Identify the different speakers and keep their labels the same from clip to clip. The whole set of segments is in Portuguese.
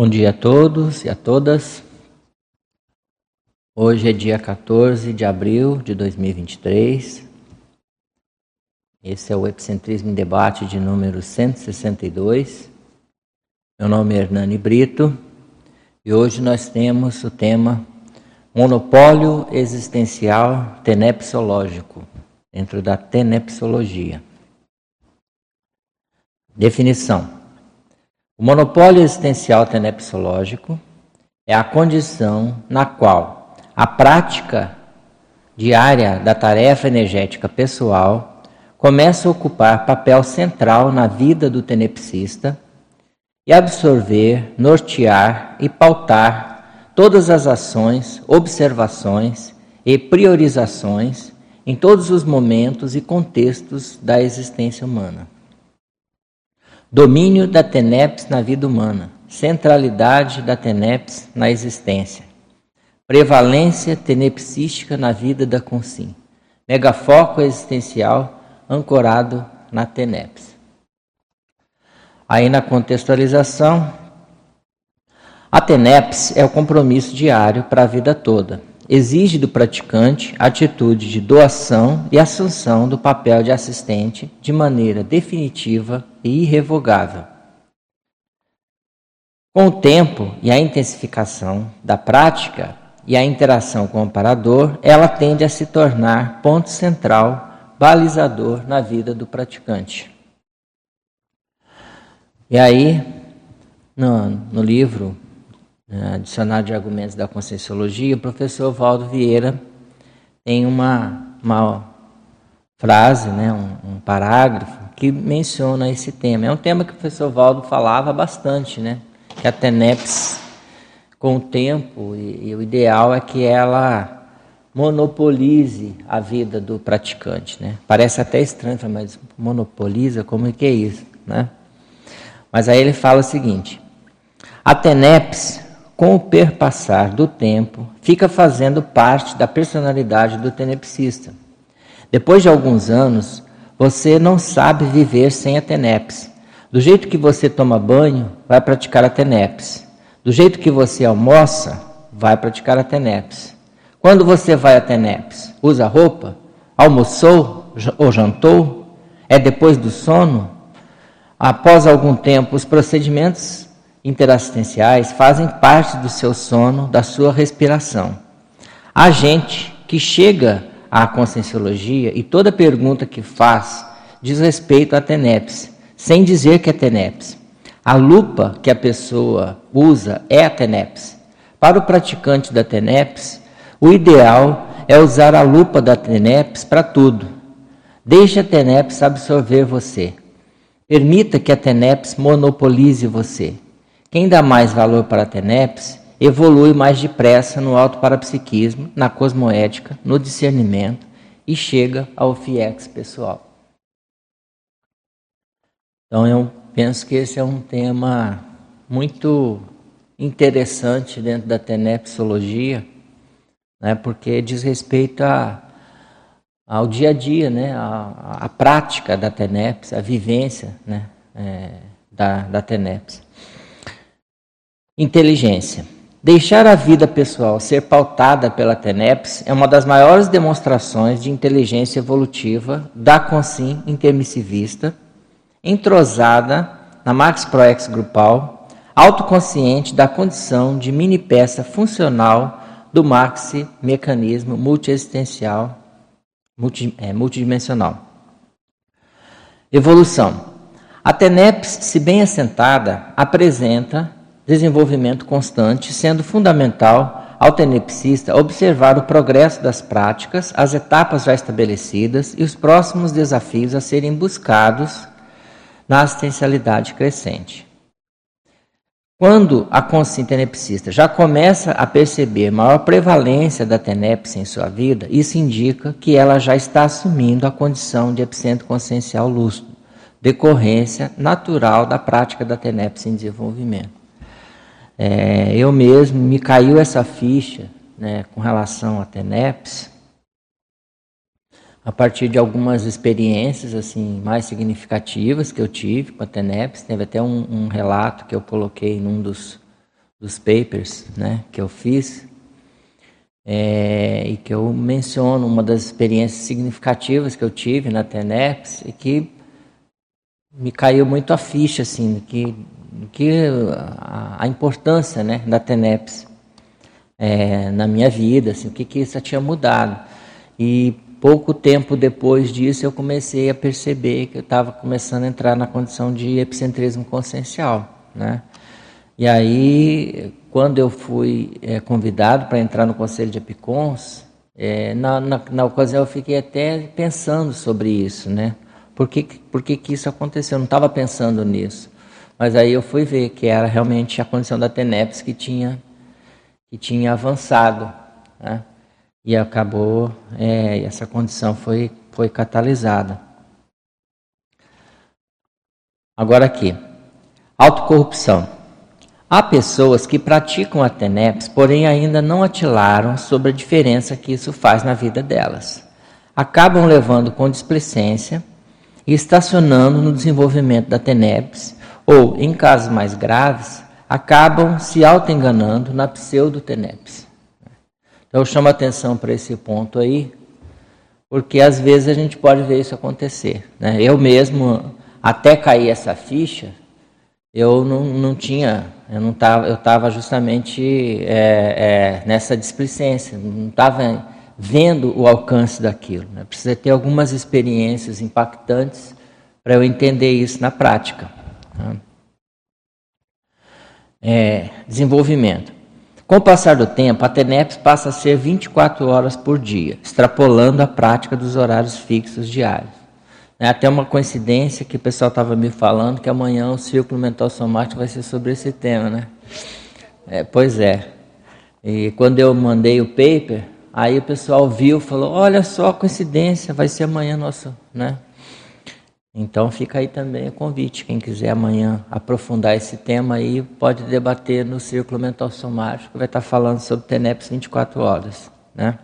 Speaker 1: Bom dia a todos e a todas. Hoje é dia 14 de abril de 2023. Esse é o Epicentrismo em Debate de número 162. Meu nome é Hernani Brito e hoje nós temos o tema Monopólio Existencial Tenepsológico, dentro da tenepsologia. Definição. O monopólio existencial tenepsológico é a condição na qual a prática diária da tarefa energética pessoal começa a ocupar papel central na vida do tenepsista e absorver, nortear e pautar todas as ações, observações e priorizações em todos os momentos e contextos da existência humana. Domínio da TENEPS na vida humana. Centralidade da TENEPS na existência. Prevalência tenepsística na vida da Consim. Megafoco existencial ancorado na TENEPS. Aí na contextualização, a TENEPS é o compromisso diário para a vida toda exige do praticante atitude de doação e assunção do papel de assistente de maneira definitiva e irrevogável. Com o tempo e a intensificação da prática e a interação com o amparador, ela tende a se tornar ponto central, balizador na vida do praticante. E aí, no, no livro uh, Dicionário de Argumentos da Conscienciologia, o professor Valdo Vieira tem uma, uma frase, né, um, um, parágrafo que menciona esse tema. É um tema que o professor Valdo falava bastante, né, que a TENEPS, com o tempo, e, e o ideal é que ela monopolize a vida do praticante, né? Parece até estranho, mas monopoliza, como é que é isso, né? Mas aí ele fala o seguinte: a TENEPS com o perpassar do tempo, fica fazendo parte da personalidade do tenepsista. Depois de alguns anos, você não sabe viver sem a tenepes. Do jeito que você toma banho, vai praticar a tenepes. Do jeito que você almoça, vai praticar a tenepes. Quando você vai a tenepes, usa roupa, almoçou ou jantou, é depois do sono, após algum tempo, os procedimentos interassistenciais fazem parte do seu sono, da sua respiração. Há gente que chega à conscienciologia e toda pergunta que faz diz respeito à TENEPS, sem dizer que é TENEPS. A lupa que a pessoa usa é a TENEPS. Para o praticante da TENEPS, o ideal é usar a lupa da TENEPS para tudo. Deixe a TENEPS absorver você. Permita que a TENEPS monopolize você. Quem dá mais valor para a TENEPS evolui mais depressa no auto-parapsiquismo, na cosmoética, no discernimento e chega ao FIEX pessoal. Então eu penso que esse é um tema muito interessante dentro da tenepsologia, né, porque diz respeito a, ao dia a dia, né, a, a prática da TENEPS, a vivência né, é, da, da TENEPS. Inteligência. Deixar a vida pessoal ser pautada pela TENEPS é uma das maiores demonstrações de inteligência evolutiva da consim intermissivista, entrosada na Max Proex grupal, autoconsciente da condição de mini peça funcional do maxi mecanismo multiexistencial multi, é, multidimensional. Evolução. A TENEPS, se bem assentada, apresenta desenvolvimento constante, sendo fundamental ao tenepsista observar o progresso das práticas, as etapas já estabelecidas e os próximos desafios a serem buscados na assistencialidade crescente. Quando a consciência tenepsista já começa a perceber maior prevalência da tenepse em sua vida, isso indica que ela já está assumindo a condição de epicentro consciencial lúcido, decorrência natural da prática da tenepse em desenvolvimento. É, eu mesmo me caiu essa ficha né, com relação a TENEPS a partir de algumas experiências assim mais significativas que eu tive com a TENEPS. Teve até um, um relato que eu coloquei num dos, dos papers né, que eu fiz, é, e que eu menciono uma das experiências significativas que eu tive na TENEPS e que me caiu muito a ficha, assim, que, que a, a importância né, da TENEPS é, na minha vida, assim, o que, que isso tinha mudado. E pouco tempo depois disso eu comecei a perceber que eu estava começando a entrar na condição de epicentrismo consciencial, né? E aí, quando eu fui é, convidado para entrar no Conselho de Epicons, é, na, na, na, ocasião eu fiquei até pensando sobre isso, né? Por que, por que, que isso aconteceu? Eu não estava pensando nisso. Mas aí eu fui ver que era realmente a condição da TENEPS que tinha, que tinha avançado, né? E acabou, é, essa condição foi, foi catalisada. Agora aqui, autocorrupção. Há pessoas que praticam a TENEPS, porém ainda não atilaram sobre a diferença que isso faz na vida delas. Acabam levando com displicência e estacionando no desenvolvimento da TENEPS, ou, em casos mais graves, acabam se auto-enganando na pseudo-TENEPS. Então eu chamo atenção para esse ponto aí, porque às vezes a gente pode ver isso acontecer. Né? Eu mesmo, até cair essa ficha, eu não, não tinha, eu não tava, eu estava justamente é, é, nessa displicência, não estava vendo o alcance daquilo. Né? Precisa ter algumas experiências impactantes para eu entender isso na prática. Né? É, desenvolvimento. Com o passar do tempo, a TENEPS passa a ser 24 horas por dia, extrapolando a prática dos horários fixos diários. É até uma coincidência que o pessoal estava me falando que amanhã o círculo mental somático vai ser sobre esse tema, né? É, pois é. E quando eu mandei o paper, aí o pessoal viu, falou: "Olha só a coincidência, vai ser amanhã nosso, né?" Então fica aí também o convite, quem quiser amanhã aprofundar esse tema aí, pode debater no círculo mental somático, vai estar falando sobre TENEPS 24 horas, né?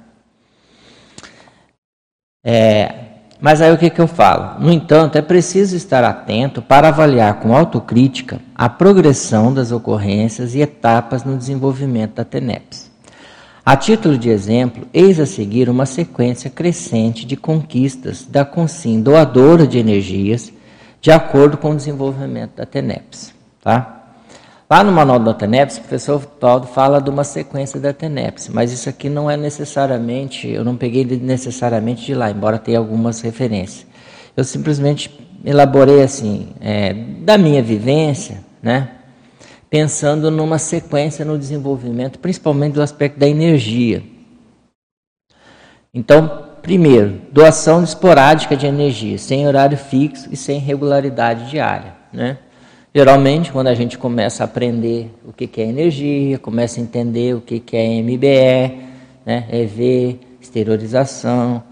Speaker 1: É, mas aí o que, que eu falo? No entanto, é preciso estar atento para avaliar com autocrítica a progressão das ocorrências e etapas no desenvolvimento da TENEPS. A título de exemplo, eis a seguir uma sequência crescente de conquistas da Consim doadora de energias, de acordo com o desenvolvimento da TENEPS. Tá? Lá no manual da TENEPS, o professor Toldo fala de uma sequência da TENEPS, mas isso aqui não é necessariamente, eu não peguei necessariamente de lá, embora tenha algumas referências. Eu simplesmente elaborei assim, é, da minha vivência, né, pensando numa sequência no desenvolvimento, principalmente do aspecto da energia. Então, primeiro, doação esporádica de energia, sem horário fixo e sem regularidade diária, né? Geralmente, quando a gente começa a aprender o que é energia, começa a entender o que é MBE, né, EV, exteriorização,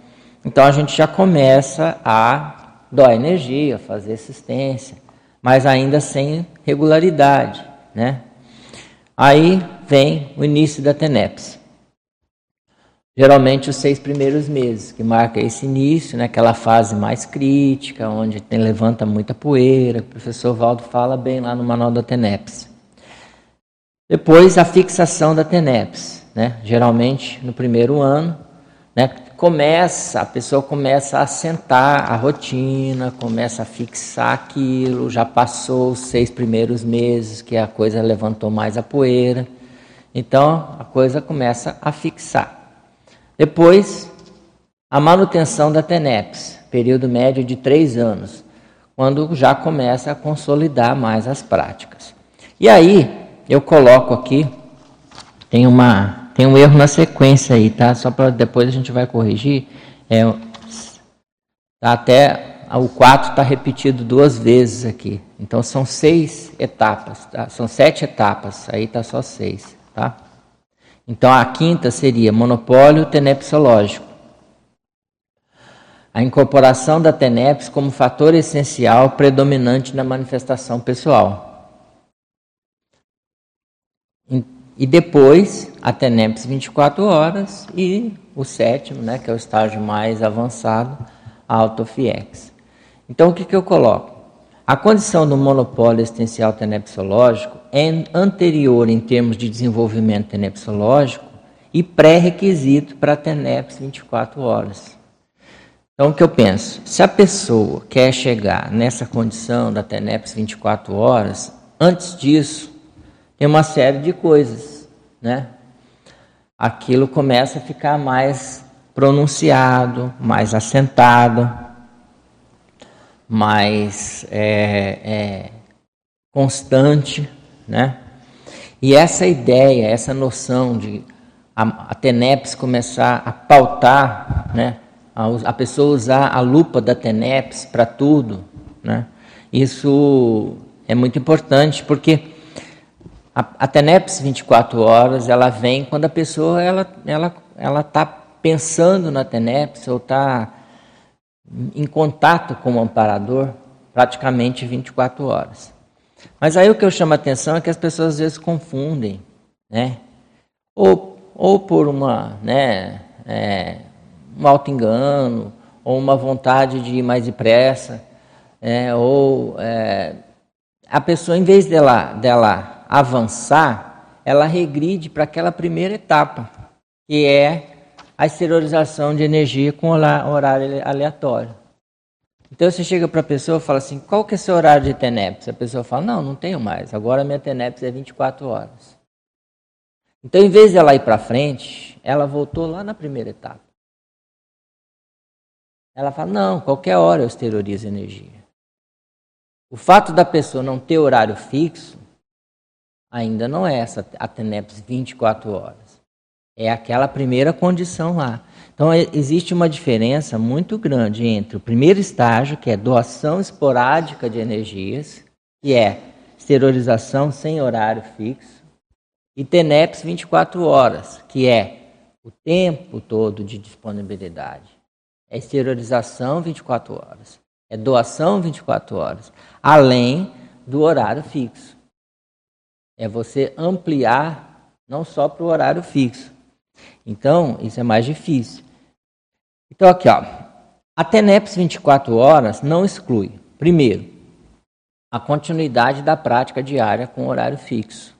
Speaker 1: então a gente já começa a doar energia, fazer assistência, mas ainda sem regularidade. Né? Aí vem o início da TENEPS. Geralmente os seis primeiros meses, que marca esse início, né, aquela fase mais crítica, onde tem, levanta muita poeira, o professor Valdo fala bem lá no manual da TENEPS. Depois a fixação da TENEPS, né, geralmente no primeiro ano, né, começa, a pessoa começa a sentar a rotina, começa a fixar aquilo, já passou os seis primeiros meses que a coisa levantou mais a poeira, então a coisa começa a fixar. Depois, a manutenção da TENEPS, período médio de três anos, quando já começa a consolidar mais as práticas. E aí, eu coloco aqui, tem, uma, tem um erro na sequência aí, tá? Só para depois a gente vai corrigir. É, tá até o 4 está repetido duas vezes aqui. Então são seis etapas, tá? São sete etapas, aí está só seis, tá? Então a quinta seria monopólio tenepsológico. A incorporação da TENEPS como fator essencial predominante na manifestação pessoal. E depois a TENEPS 24 horas e o sétimo, né, que é o estágio mais avançado, a AutoFiex. Então o que, que eu coloco? a condição do monopólio existencial tenepsológico é anterior em termos de desenvolvimento tenepsológico e pré-requisito para a TENEPS 24 horas. Então, o que eu penso? Se a pessoa quer chegar nessa condição da TENEPS 24 horas, antes disso, tem uma série de coisas, né? Aquilo começa a ficar mais pronunciado, mais assentado, mais é, é, constante, né? E essa ideia, essa noção de a, a TENEPS começar a pautar, né? A, a pessoa usar a lupa da TENEPS para tudo, né? Isso é muito importante porque a, a TENEPS 24 horas ela vem quando a pessoa ela ela ela está pensando na TENEPS ou está em contato com o amparador praticamente 24 horas. Mas aí o que eu chamo a atenção é que as pessoas às vezes confundem, né? Ou, ou por uma, né, é, um auto-engano, ou uma vontade de ir mais depressa, é, ou é, a pessoa, em vez dela, dela avançar, ela regride para aquela primeira etapa, que é a exteriorização de energia com horário aleatório. Então você chega para a pessoa e fala assim: qual que é seu horário de TENEPS? A pessoa fala: não, não tenho mais, agora minha TENEPS é 24 horas. Então, em vez de ela ir para frente, ela voltou lá na primeira etapa. Ela fala: não, qualquer hora eu exteriorizo energia. O fato da pessoa não ter horário fixo ainda não é essa a TENEPS 24 horas. É aquela primeira condição lá. Então, é, existe uma diferença muito grande entre o primeiro estágio, que é doação esporádica de energias, que é esterilização sem horário fixo, e TENEPS 24 horas, que é o tempo todo de disponibilidade. É esterilização 24 horas. É doação 24 horas, além do horário fixo. É você ampliar não só para o horário fixo, então, isso é mais difícil. Então, aqui, ó. A TENEPS 24 horas não exclui, primeiro, a continuidade da prática diária com horário fixo.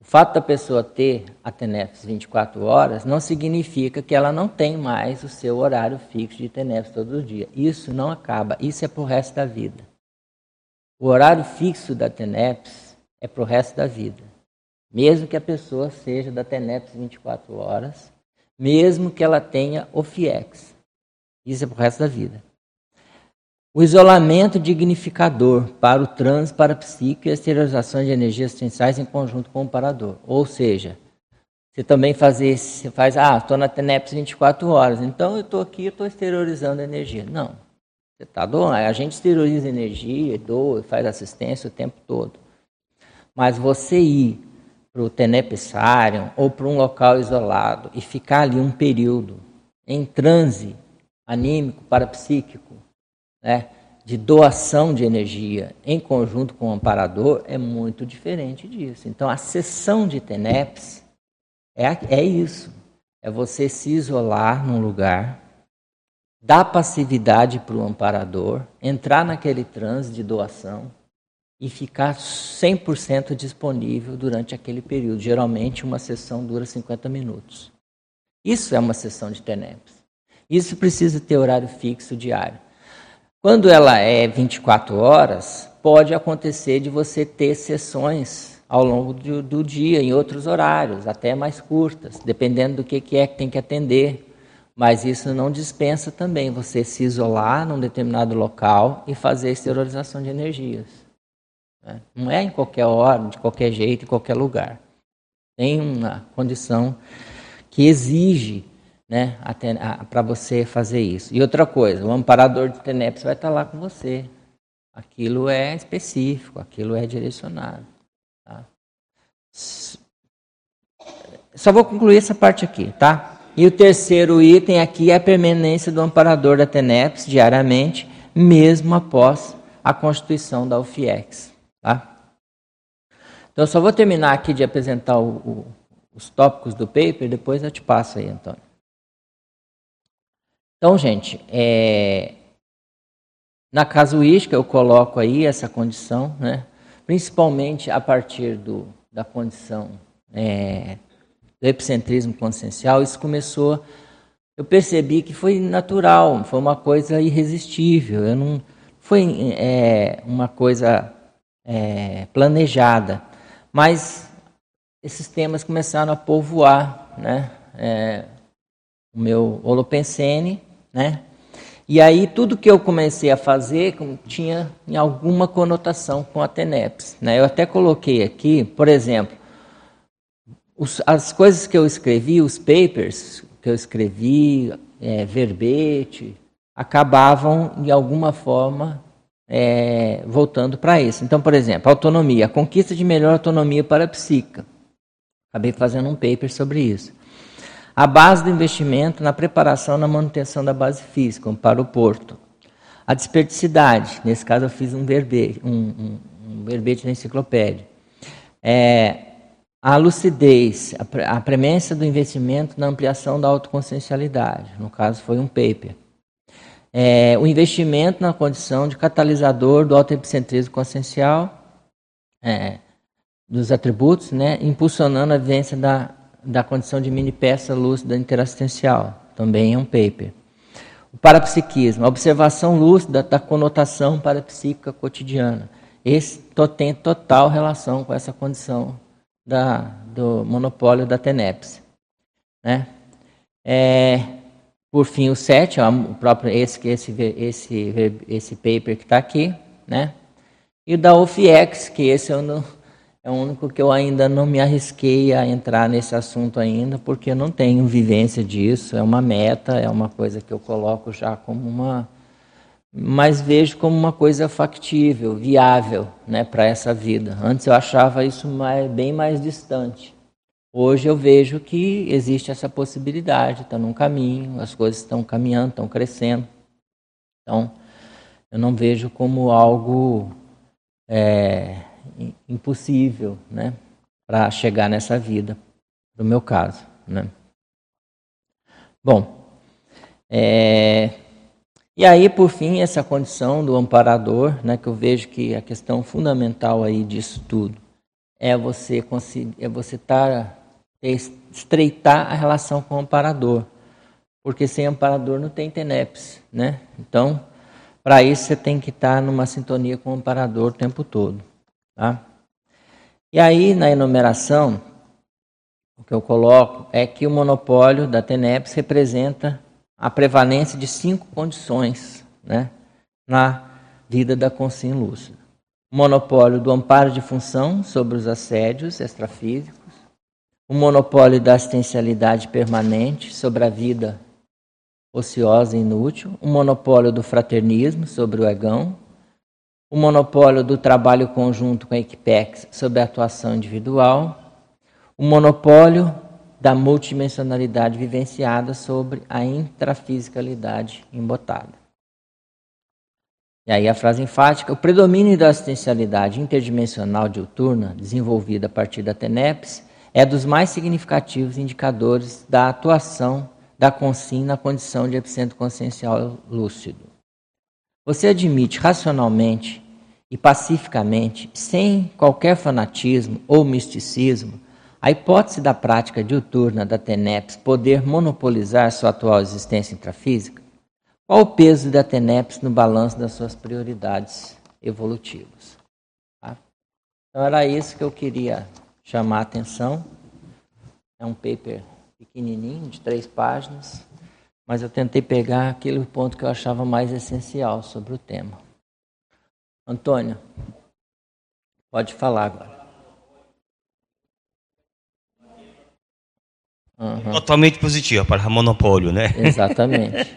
Speaker 1: O fato da pessoa ter a TENEPS 24 horas não significa que ela não tem mais o seu horário fixo de TENEPS todo dia. Isso não acaba, isso é para o resto da vida. O horário fixo da TENEPS é para o resto da vida mesmo que a pessoa seja da TENEPS 24 horas, mesmo que ela tenha o FIEX. Isso é para o resto da vida. O isolamento dignificador para o trânsito parapsíquico e a esterilização de energias essenciais em conjunto com o parador. Ou seja, você também fazer, você faz, ah, estou na TENEPS 24 horas, então eu estou aqui, estou exteriorizando energia. Não. Você está doando, a gente exterioriza energia, doa, faz assistência o tempo todo. Mas você ir para o Tenepsarium ou para um local isolado e ficar ali um período em transe anímico, parapsíquico, né, de doação de energia em conjunto com o amparador é muito diferente disso. Então, a sessão de TENEPS é, é isso. É você se isolar num lugar, dar passividade para o amparador, entrar naquele transe de doação, e ficar 100% disponível durante aquele período. Geralmente, uma sessão dura 50 minutos. Isso é uma sessão de TENEPS. Isso precisa ter horário fixo diário. Quando ela é 24 horas, pode acontecer de você ter sessões ao longo do, do dia, em outros horários, até mais curtas, dependendo do que, que é que tem que atender. Mas isso não dispensa também você se isolar num determinado local e fazer esterilização de energias. Né? Não é em qualquer hora, de qualquer jeito, em qualquer lugar. Tem uma condição que exige né, para você fazer isso. E outra coisa, o amparador de TENEPS vai estar lá com você. Aquilo é específico, aquilo é direcionado. Tá? Só vou concluir essa parte aqui, tá? E o terceiro item aqui é a permanência do amparador da TENEPS diariamente, mesmo após a constituição da UFIEX. Tá? Então, eu só vou terminar aqui de apresentar o, o, os tópicos do paper, depois eu te passo aí, Antônio. Então, gente, é, na casuística eu coloco aí essa condição, né? principalmente a partir do, da condição é, do epicentrismo consciencial, isso começou, eu percebi que foi natural, foi uma coisa irresistível, eu não foi é, uma coisa é, planejada, mas esses temas começaram a povoar, né? É, o meu holopensene, né? E aí tudo que eu comecei a fazer tinha em alguma conotação com a TENEPS. Né? Eu até coloquei aqui, por exemplo, os, as coisas que eu escrevi, os papers que eu escrevi, é, verbete, acabavam de alguma forma é, voltando para isso. Então, por exemplo, autonomia, a conquista de melhor autonomia para a psíquica. Acabei fazendo um paper sobre isso. A base do investimento na preparação na manutenção da base física, para o porto. A desperdicidade, nesse caso eu fiz um verbete, um, um, um verbete na enciclopédia. É, a lucidez, a, a premência do investimento na ampliação da autoconsciencialidade, no caso foi um paper. É, o investimento na condição de catalisador do autoepicentrismo consciencial, é, dos atributos, né, impulsionando a vivência da da condição de mini peça lúcida interassistencial, também é um paper. O parapsiquismo, a observação lúcida da conotação parapsíquica cotidiana. Esse tem total relação com essa condição da, do monopólio da TENEPS. Né? É, por fim, o 7, o próprio, esse, esse, esse, esse paper que está aqui, né? e o da OFIEX, que esse é o único que eu ainda não me arrisquei a entrar nesse assunto ainda, porque eu não tenho vivência disso. É uma meta, é uma coisa que eu coloco já como uma. Mas vejo como uma coisa factível, viável né, para essa vida. Antes eu achava isso mais, bem mais distante. Hoje eu vejo que existe essa possibilidade, está num caminho, as coisas estão caminhando, estão crescendo. Então, eu não vejo como algo. É, impossível, né, para chegar nessa vida, no meu caso, né. Bom, é, e aí por fim essa condição do amparador, né, que eu vejo que a questão fundamental aí disso tudo é você é você estar é estreitar a relação com o amparador, porque sem amparador não tem TENEPS, né? Então, para isso você tem que estar numa sintonia com o amparador o tempo todo. Tá? E aí, na enumeração, o que eu coloco é que o monopólio da TENEPS representa a prevalência de cinco condições né, na vida da consciência lúcida. Monopólio do amparo de função sobre os assédios extrafísicos, o monopólio da assistencialidade permanente sobre a vida ociosa e inútil, o monopólio do fraternismo sobre o egão, o monopólio do trabalho conjunto com a Equipex sobre a atuação individual, o monopólio da multidimensionalidade vivenciada sobre a intrafisicalidade embotada. E aí a frase enfática: o predomínio da assistencialidade interdimensional diuturna, desenvolvida a partir da TENEPS, é dos mais significativos indicadores da atuação da consim na condição de epicentro consciencial lúcido. Você admite racionalmente e pacificamente, sem qualquer fanatismo ou misticismo, a hipótese da prática diuturna da TENEPS poder monopolizar sua atual existência intrafísica? Qual o peso da TENEPS no balanço das suas prioridades evolutivas? Tá? Então era isso que eu queria chamar a atenção. É um paper pequenininho, de três páginas, mas eu tentei pegar aquele ponto que eu achava mais essencial sobre o tema. Antônio, pode falar agora.
Speaker 2: Uhum. Totalmente positiva para monopólio, né?
Speaker 1: Exatamente.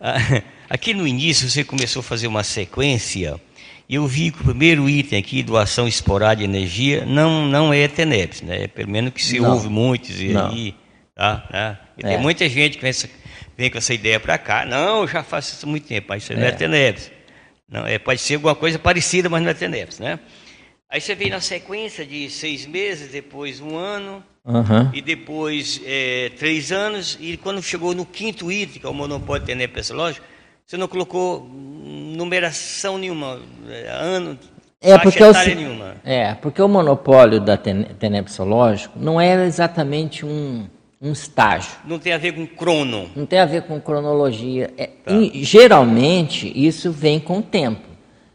Speaker 1: É.
Speaker 2: Aqui no início você começou a fazer uma sequência eu vi que o primeiro item aqui, doação esporádica de energia, não, não é TENEPS, né? Pelo menos que se não. ouve muitos não. aí, tá? Né? E é. tem muita gente que pensa, vem com essa ideia para cá. Não, eu já faço isso há muito tempo, mas isso é. não é TENEPS. Não, é, pode ser alguma coisa parecida, mas não é TENEPS, né? Aí você vem na sequência de seis meses, depois um ano, uhum. e depois é, três anos, e quando chegou no quinto item, que é o monopólio TENEPS lógico, você não colocou numeração nenhuma, é, ano,
Speaker 1: é porque, o, nenhuma. é porque o monopólio da tenepsológico não é exatamente um, um estágio.
Speaker 2: Não tem a ver com crono.
Speaker 1: Não tem a ver com cronologia. É, tá. geralmente, isso vem com o tempo.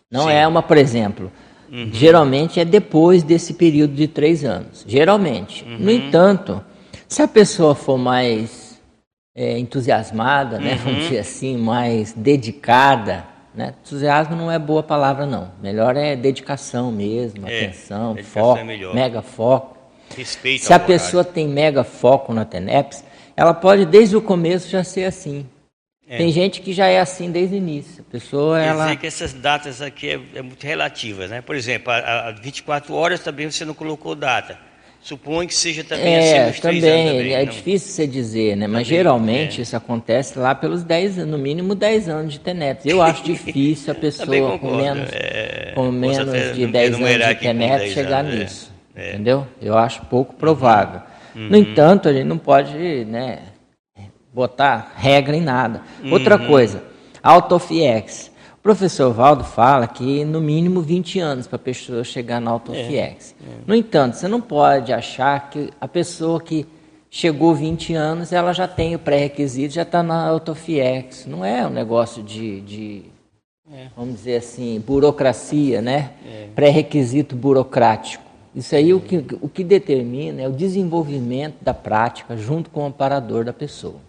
Speaker 1: Não Sim. é uma, por exemplo, uhum. geralmente é depois desse período de três anos. Geralmente. Uhum. No entanto, se a pessoa for mais é, entusiasmada, né, vamos uhum. dizer assim, mais dedicada, né? Entusiasmo não é boa palavra, não. Melhor é dedicação mesmo, é, atenção, foco, é mega foco. Respeito Se a pessoa tem mega foco na TENEPS, ela pode desde o começo já ser assim. É. Tem gente que já é assim desde o início. A pessoa, Quer ela...
Speaker 2: dizer que essas datas aqui é, é muito relativas, né? Por exemplo, a, a 24 horas também você não colocou data. Suponho que seja também
Speaker 1: é, assim também, também, É não? difícil você dizer, né? Mas também, geralmente é. isso acontece lá pelos 10 no mínimo 10 anos de TENEPS. Eu acho difícil a pessoa com menos, é, com menos de 10 anos de TENEPS chegar anos, é. nisso. É. Entendeu? Eu acho pouco provável. Uhum. No entanto, a gente não pode né, botar regra em nada. Uhum. Outra coisa, autofiex professor Valdo fala que no mínimo 20 anos para a pessoa chegar na autofiex. É, é. No entanto, você não pode achar que a pessoa que chegou 20 anos, ela já tem o pré-requisito, já está na autofiex. Não é um negócio de, de é. vamos dizer assim, burocracia, né? É. Pré-requisito burocrático. Isso aí o que, o que determina é o desenvolvimento da prática junto com o amparador da pessoa.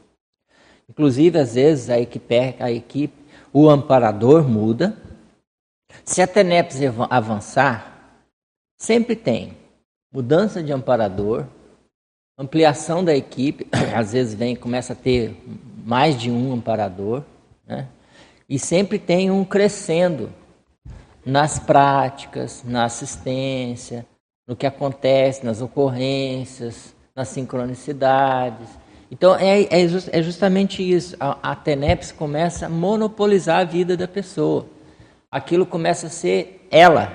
Speaker 1: Inclusive, às vezes, a equipe, a equipe o amparador muda. Se a TENEPS avançar, sempre tem mudança de amparador, ampliação da equipe, às vezes vem, começa a ter mais de um amparador, né? e sempre tem um crescendo nas práticas, na assistência, no que acontece, nas ocorrências, nas sincronicidades. Então é, é, é justamente isso. A, a TENEPS começa a monopolizar a vida da pessoa. Aquilo começa a ser ela,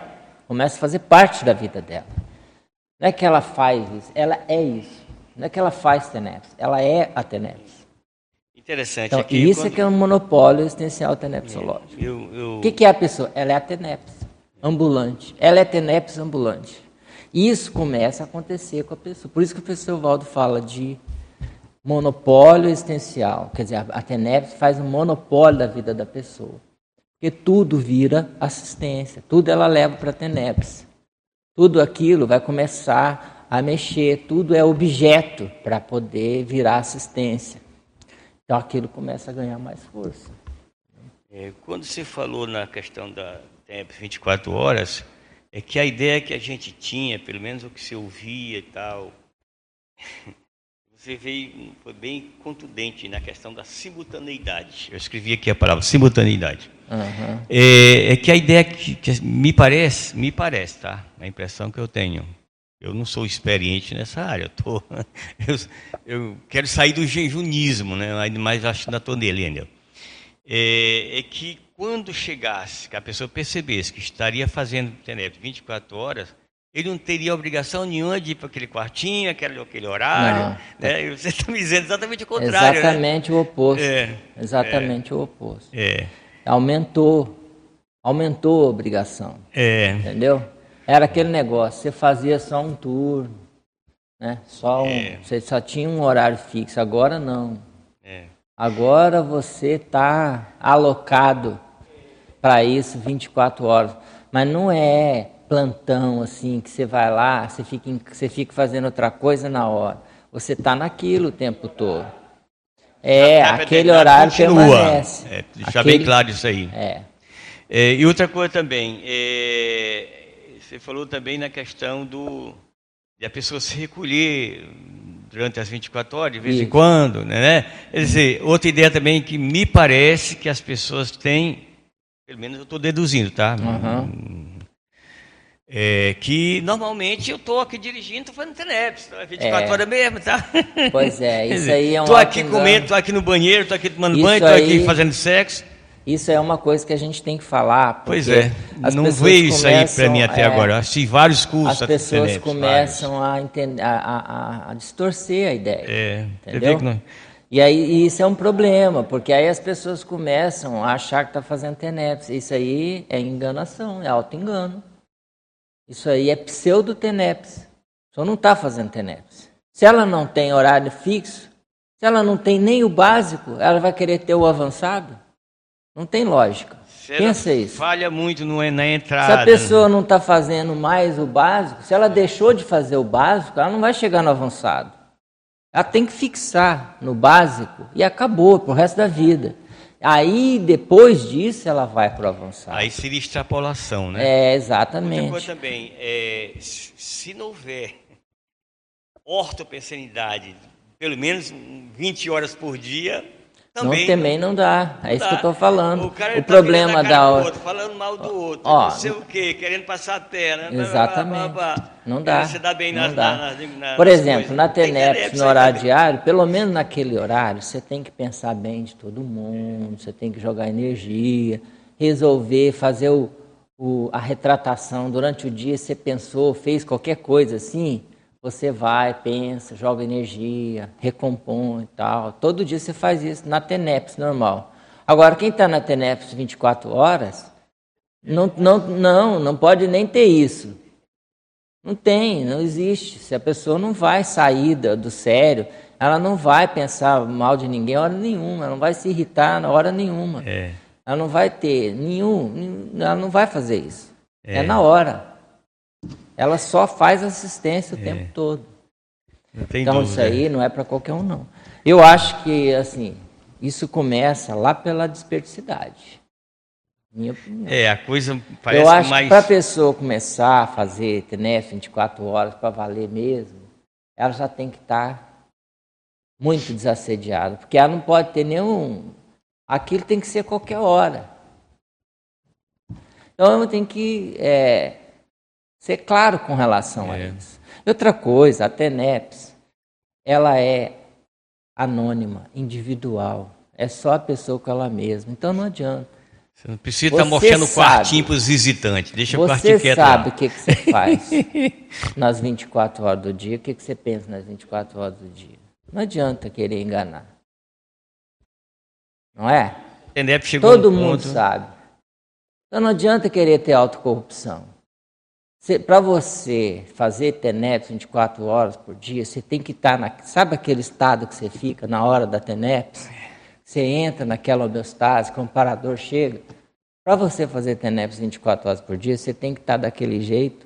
Speaker 1: começa a fazer parte da vida dela. Não é que ela faz isso, ela é isso. Não é que ela faz TENEPS, ela é a TENEPS.
Speaker 2: Interessante.
Speaker 1: Então, aqui, isso quando... é que é um monopólio existencial tenepsológico. Eu, eu... O que, que é a pessoa? Ela é a TENEPS, ambulante. Ela é TENEPS ambulante. Isso começa a acontecer com a pessoa. Por isso que o professor Valdo fala de monopólio existencial. Quer dizer, a TENEPS faz um monopólio da vida da pessoa. Porque tudo vira assistência, tudo ela leva para a TENEPS. Tudo aquilo vai começar a mexer, tudo é objeto para poder virar assistência. Então aquilo começa a ganhar mais força.
Speaker 2: É, quando você falou na questão da TENEPS 24 horas, é que a ideia que a gente tinha, pelo menos o que se ouvia e tal, você veio, foi bem contundente na questão da simultaneidade. Eu escrevi aqui a palavra simultaneidade. Uhum. É, é, que a ideia que, que, me parece, me parece, tá? A impressão que eu tenho. Eu não sou experiente nessa área. Eu, tô, eu, eu quero sair do jejunismo, né? Mas acho que ainda estou nele ainda. É, é, que quando chegasse, que a pessoa percebesse que estaria fazendo TENEP 24 horas, ele não teria obrigação nenhuma de ir para aquele quartinho, aquele, aquele horário. Né? E você está me dizendo exatamente o contrário.
Speaker 1: Né? Exatamente
Speaker 2: né?
Speaker 1: o oposto. É. Exatamente é. o oposto. É. Aumentou. Aumentou a obrigação. É. Entendeu? Era aquele negócio, você fazia só um turno. Né? Só um, é. Você só tinha um horário fixo. Agora não. É. Agora você está alocado para isso 24 horas. Mas não é plantão assim, que você vai lá, você fica, você fica fazendo outra coisa na hora. Você está naquilo o tempo todo. É, aquele horário continua. permanece.
Speaker 2: É, deixar aquele... bem claro isso aí. É. é. e outra coisa também, é, você falou também na questão do de a pessoa se recolher durante as 24 horas, de vez isso. em quando, né? Quer dizer, outra ideia também que me parece que as pessoas têm, pelo menos eu estou deduzindo, tá? Uhum é, que normalmente eu estou aqui dirigindo, estou fazendo teleps, 24 é. horas mesmo, tá?
Speaker 1: Pois é, isso aí é um.
Speaker 2: Estou aqui comendo, estou aqui no banheiro, estou aqui tomando isso banho, estou aqui fazendo sexo.
Speaker 1: Isso é uma coisa que a gente tem que falar.
Speaker 2: Pois é, não veio isso aí para mim até é, agora. Eu assisti vários cursos.
Speaker 1: As pessoas teleps, começam a, entender, a, a, a, distorcer a ideia. É, entendeu? Não... E aí isso é um problema, porque aí as pessoas começam a achar que está fazendo TENEPS. Isso aí é enganação, é auto-engano. Isso aí é pseudo-TENEPS. Só não está fazendo TENEPS. Se ela não tem horário fixo, se ela não tem nem o básico, ela vai querer ter o avançado? Não tem lógica. Se Pensa isso.
Speaker 2: Falha muito no, na entrada.
Speaker 1: Se a pessoa não está fazendo mais o básico, se ela deixou de fazer o básico, ela não vai chegar no avançado. Ela tem que fixar no básico e acabou pro resto da vida. Aí, depois disso, ela vai para o avançado.
Speaker 2: Aí seria extrapolação, né?
Speaker 1: É, exatamente.
Speaker 2: Outra coisa também, é, se não houver ortopensanidade, pelo menos 20 horas por dia,
Speaker 1: também, não, também não dá. É isso que eu estou falando. O, o tá problema da
Speaker 2: outro, falando mal do outro, ó, não sei o quê, querendo passar a perna.
Speaker 1: Exatamente. Blá, blá, blá, não dá. Você dá bem não nas, dá. Nas, nas, Por exemplo, na TENEPS, no horário diário, pelo menos naquele horário, você tem que pensar bem de todo mundo, você tem que jogar energia, resolver, fazer o, o, a retratação. Durante o dia você pensou, fez qualquer coisa assim, você vai, pensa, joga energia, recompõe e tal. Todo dia você faz isso na TENEPS normal. Agora, quem está na TENEPS 24 horas, não, não, não, não pode nem ter isso. Não tem, não existe. Se a pessoa não vai sair do sério, ela não vai pensar mal de ninguém hora nenhuma, ela não vai se irritar na hora nenhuma. É. Ela não vai ter nenhum, ela não vai fazer isso. É, é na hora. Ela só faz assistência o é. tempo todo. então dúvida. isso aí não é para qualquer um não. Eu acho que assim isso começa lá pela desperdicidade. Minha opinião.
Speaker 2: É, a coisa parece
Speaker 1: Eu acho
Speaker 2: mais...
Speaker 1: que para a pessoa começar a fazer TNF 24 horas para valer mesmo, ela já tem que estar tá muito desassediada, porque ela não pode ter nenhum. Aquilo tem que ser qualquer hora. Então tem que é, ser claro com relação é. a isso. Outra coisa, a TENEPS, ela é anônima, individual. É só a pessoa com ela mesma. Então não adianta.
Speaker 2: Você não precisa estar mostrando o quartinho para os visitantes. Deixa o quartinho quieto.
Speaker 1: Você sabe o que, que você faz nas 24 horas do dia, o que, que você pensa nas 24 horas do dia. Não adianta querer enganar. Não é? Todo mundo ponto... sabe. Então não adianta querer ter autocorrupção. Para você fazer TENEPS 24 horas por dia, você tem que estar tá na. Sabe aquele estado que você fica na hora da TENEPS? Você entra naquela homeostase, comparador chega. Para você fazer TENEPS 24 horas por dia, você tem que estar tá daquele jeito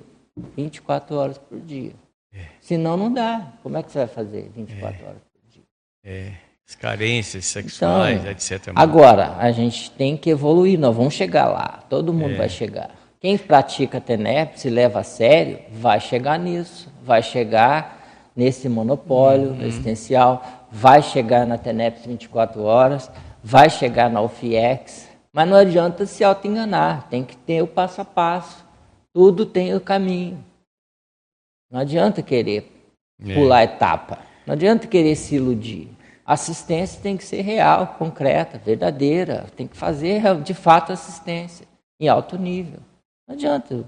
Speaker 1: 24 horas por dia. É. Senão não dá. Como é que você vai fazer 24 é. horas por dia?
Speaker 2: É. As carências sexuais, então, etc.
Speaker 1: Agora, a gente tem que evoluir, nós vamos chegar lá. Todo mundo é. vai chegar. Quem pratica TENEP, se leva a sério, vai chegar nisso, vai chegar nesse monopólio uhum. existencial, vai chegar na TENEP 24 horas, vai chegar na UFIEX, mas não adianta se auto-enganar, tem que ter o passo a passo, tudo tem o caminho. Não adianta querer é. pular etapa, não adianta querer se iludir. A assistência tem que ser real, concreta, verdadeira, tem que fazer de fato assistência em alto nível. Não adianta.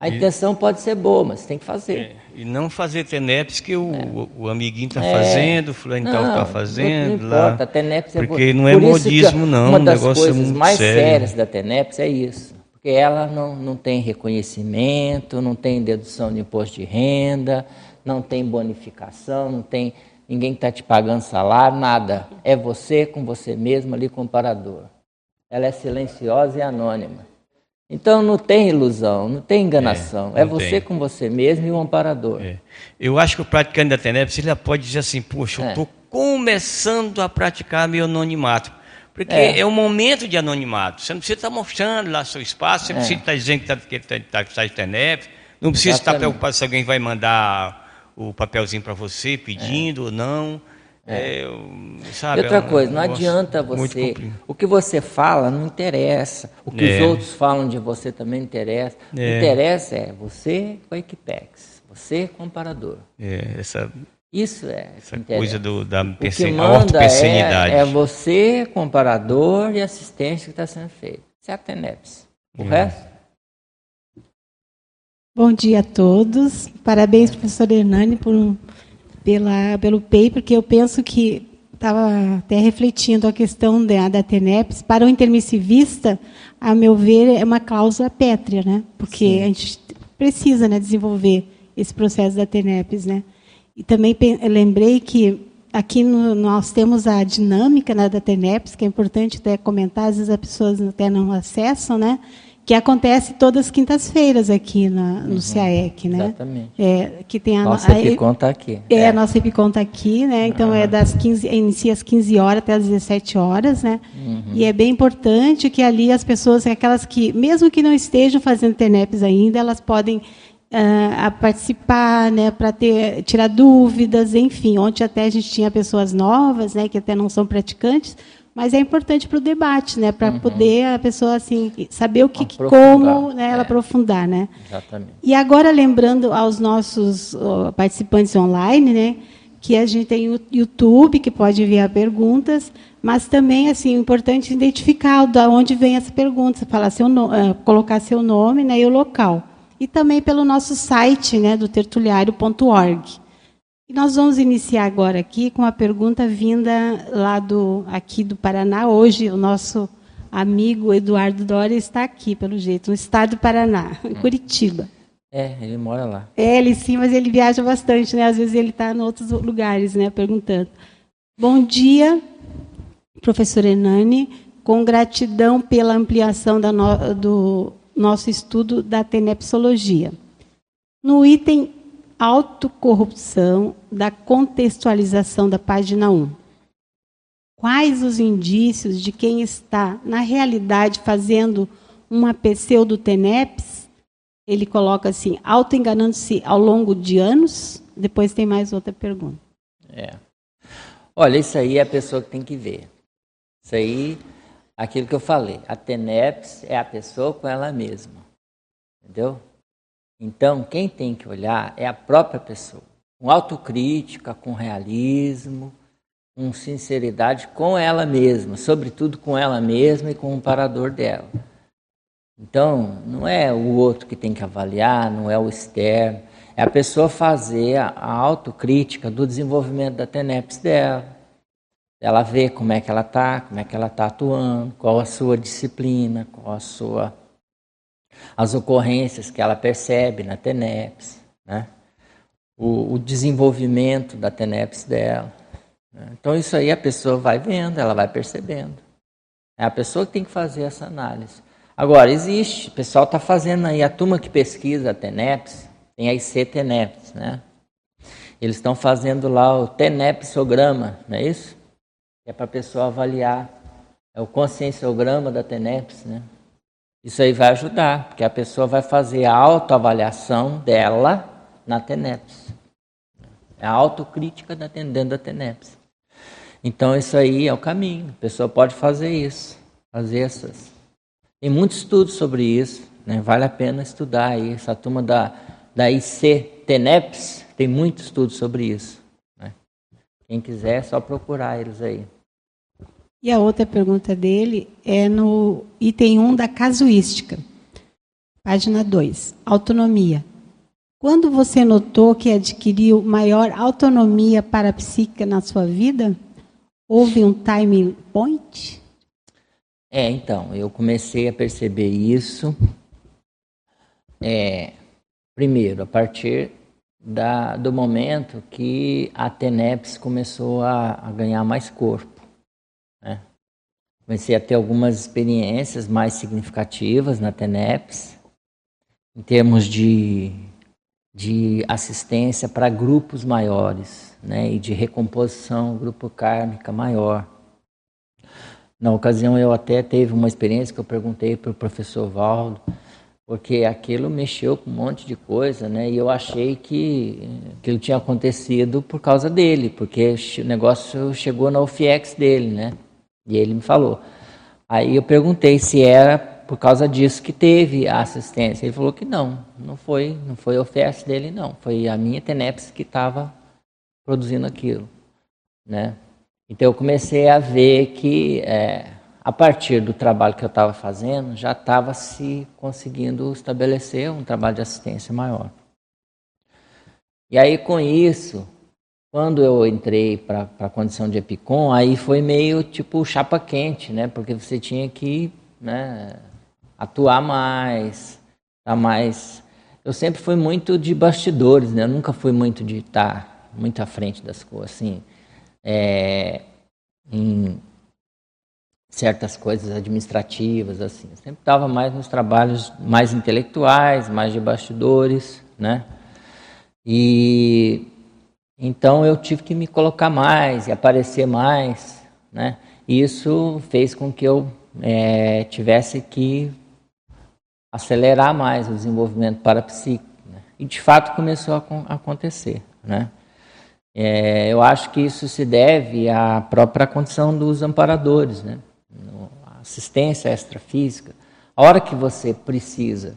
Speaker 1: A intenção pode ser boa, mas tem que fazer. É,
Speaker 2: e não fazer TENEPS que o, é. o, o amiguinho está é. fazendo, o fulano tal está fazendo. Não,
Speaker 1: não importa, a TENEPS
Speaker 2: é Porque não é modismo, não.
Speaker 1: Uma das coisas mais sério. sérias da TENEPS é isso. Porque ela não, não tem reconhecimento, não tem dedução de imposto de renda, não tem bonificação, não tem ninguém que está te pagando salário, nada. É você com você mesmo ali, comparador. Ela é silenciosa e anônima. Então não tem ilusão, não tem enganação. É, é você tem. com você mesmo e o amparador. É.
Speaker 2: Eu acho que o praticante da TENEPS ele pode dizer assim: Poxa, eu estou é. começando a praticar meu anonimato. Porque é. é um momento de anonimato. Você não precisa estar mostrando lá seu espaço, você não é. precisa estar dizendo que está tá, tá, tá de TENEPS, não precisa Exatamente. estar preocupado se alguém vai mandar o papelzinho para você pedindo ou não. É. É,
Speaker 1: sabe, outra é um coisa, não adianta você. O que você fala não interessa. O que os é. outros falam de você também não interessa. O que é. interessa é você com a Equipex, você com o comparador.
Speaker 2: essa,
Speaker 1: Isso é.
Speaker 2: Essa coisa do, da
Speaker 1: manda é, é você, comparador e assistência que está sendo é a TENEPS. O resto.
Speaker 3: Bom dia a todos. Parabéns, professor Hernani, por pela, pelo paper, que eu penso que estava até refletindo a questão da, da TENEPS. Para o intermissivista, a meu ver, é uma cláusula pétrea, né? porque Sim. a gente precisa né, desenvolver esse processo da TENEPS. Né? E também lembrei que aqui no, nós temos a dinâmica né, da TENEPS, que é importante até comentar, às vezes as pessoas até não acessam, né? Que acontece todas as quintas-feiras aqui na, no uhum, CAEC, né?
Speaker 1: Exatamente.
Speaker 3: É, que tem a
Speaker 1: nossa EPICON está aqui.
Speaker 3: É, é, a nossa EPICON está aqui, né? Então uhum. é das 15, inicia às 15 horas até às 17 horas, né? Uhum. E é bem importante que ali as pessoas, aquelas que, mesmo que não estejam fazendo TENEPs ainda, elas podem uh, participar, né? Para ter tirar dúvidas, enfim. Ontem até a gente tinha pessoas novas, né? Que até não são praticantes, mas é importante para o debate, né? Para uhum. poder a pessoa assim saber o que, como, né? Ela é. aprofundar, né?
Speaker 1: Exatamente.
Speaker 3: E agora lembrando aos nossos participantes online, né? Que a gente tem o YouTube que pode enviar perguntas, mas também assim é importante identificar de onde vem essa pergunta, falar seu no, uh, colocar seu nome, né? E o local. E também pelo nosso site, né? Do tertuliário.org. E nós vamos iniciar agora aqui com a pergunta vinda lá do aqui do Paraná. Hoje o nosso amigo Eduardo Doria está aqui, pelo jeito, no estado do Paraná, em hum. Curitiba.
Speaker 1: É, ele mora lá.
Speaker 3: É, ele sim, mas ele viaja bastante, né? Às vezes ele está em outros lugares, né? Perguntando. Bom dia, professor Enani. Com gratidão pela ampliação no, do nosso estudo da tenepsologia. No item autocorrupção da contextualização da página 1. Quais os indícios de quem está, na realidade, fazendo uma pseudo-TENEPS? Ele coloca assim, auto-enganando-se ao longo de anos. Depois tem mais outra pergunta.
Speaker 1: É. Olha, isso aí é a pessoa que tem que ver. Isso aí, aquilo que eu falei. A TENEPS é a pessoa com ela mesma. Entendeu? Então, quem tem que olhar é a própria pessoa, com autocrítica, com realismo, com sinceridade com ela mesma, sobretudo com ela mesma e com o parador dela. Então, não é o outro que tem que avaliar, não é o externo, é a pessoa fazer a, autocrítica do desenvolvimento da TENEPS dela. Ela vê como é que ela está, como é que ela está atuando, qual a sua disciplina, qual a sua as ocorrências que ela percebe na TENEPS, né? o, o desenvolvimento da TENEPS dela. Né? Então, isso aí a pessoa vai vendo, ela vai percebendo. É a pessoa que tem que fazer essa análise. Agora, existe, o pessoal está fazendo aí, a turma que pesquisa a TENEPS, tem a IC TENEPS, né? Eles estão fazendo lá o TENEPSograma, não é isso? é para a pessoa avaliar. É o conscienciograma da TENEPS, né? Isso aí vai ajudar, porque a pessoa vai fazer a autoavaliação dela na TENEPS. É a autocrítica dentro da TENEPS. Então, isso aí é o caminho. A pessoa pode fazer isso, fazer essas. Tem muitos estudos sobre isso, né? vale a pena estudar aí. Essa turma da, da IC TENEPS tem muito estudo sobre isso. Né? Quem quiser, é só procurar eles aí.
Speaker 3: E a outra pergunta dele é no item 1 da casuística, página 2, autonomia. Quando você notou que adquiriu maior autonomia para a psíquica na sua vida? Houve um time point?
Speaker 1: É, então, eu comecei a perceber isso. É, primeiro, a partir da, do momento que a TENEPS começou a, a ganhar mais corpo. Comecei a ter algumas experiências mais significativas na TENEPS, em termos de, de assistência para grupos maiores né? e de recomposição grupo kármica maior. Na ocasião, eu até teve uma experiência que eu perguntei para o professor Valdo, porque aquilo mexeu com um monte de coisa, né? E eu achei que aquilo tinha acontecido por causa dele, porque o negócio chegou na UFIEX dele, né? E ele me falou. Aí eu perguntei se era por causa disso que teve a assistência. Ele falou que não, não foi, não foi oferta dele não, foi a minha Teneps que estava produzindo aquilo, né? Então eu comecei a ver que é, a partir do trabalho que eu estava fazendo já estava se conseguindo estabelecer um trabalho de assistência maior. E aí com isso Quando eu entrei para a condição de EPICOM, aí foi meio tipo chapa quente, né? Porque você tinha que né, atuar mais, tá mais. Eu sempre fui muito de bastidores, né? Eu nunca fui muito de estar muito à frente das coisas, assim, é, em certas coisas administrativas, assim. Eu sempre estava mais nos trabalhos mais intelectuais, mais de bastidores, né? E então eu tive que me colocar mais e aparecer mais, né? Isso fez com que eu é, tivesse que acelerar mais o desenvolvimento parapsíquico. Né? E de fato começou a, acontecer, né? É, eu acho que isso se deve à própria condição dos amparadores, né? assistência extrafísica. A hora que você precisa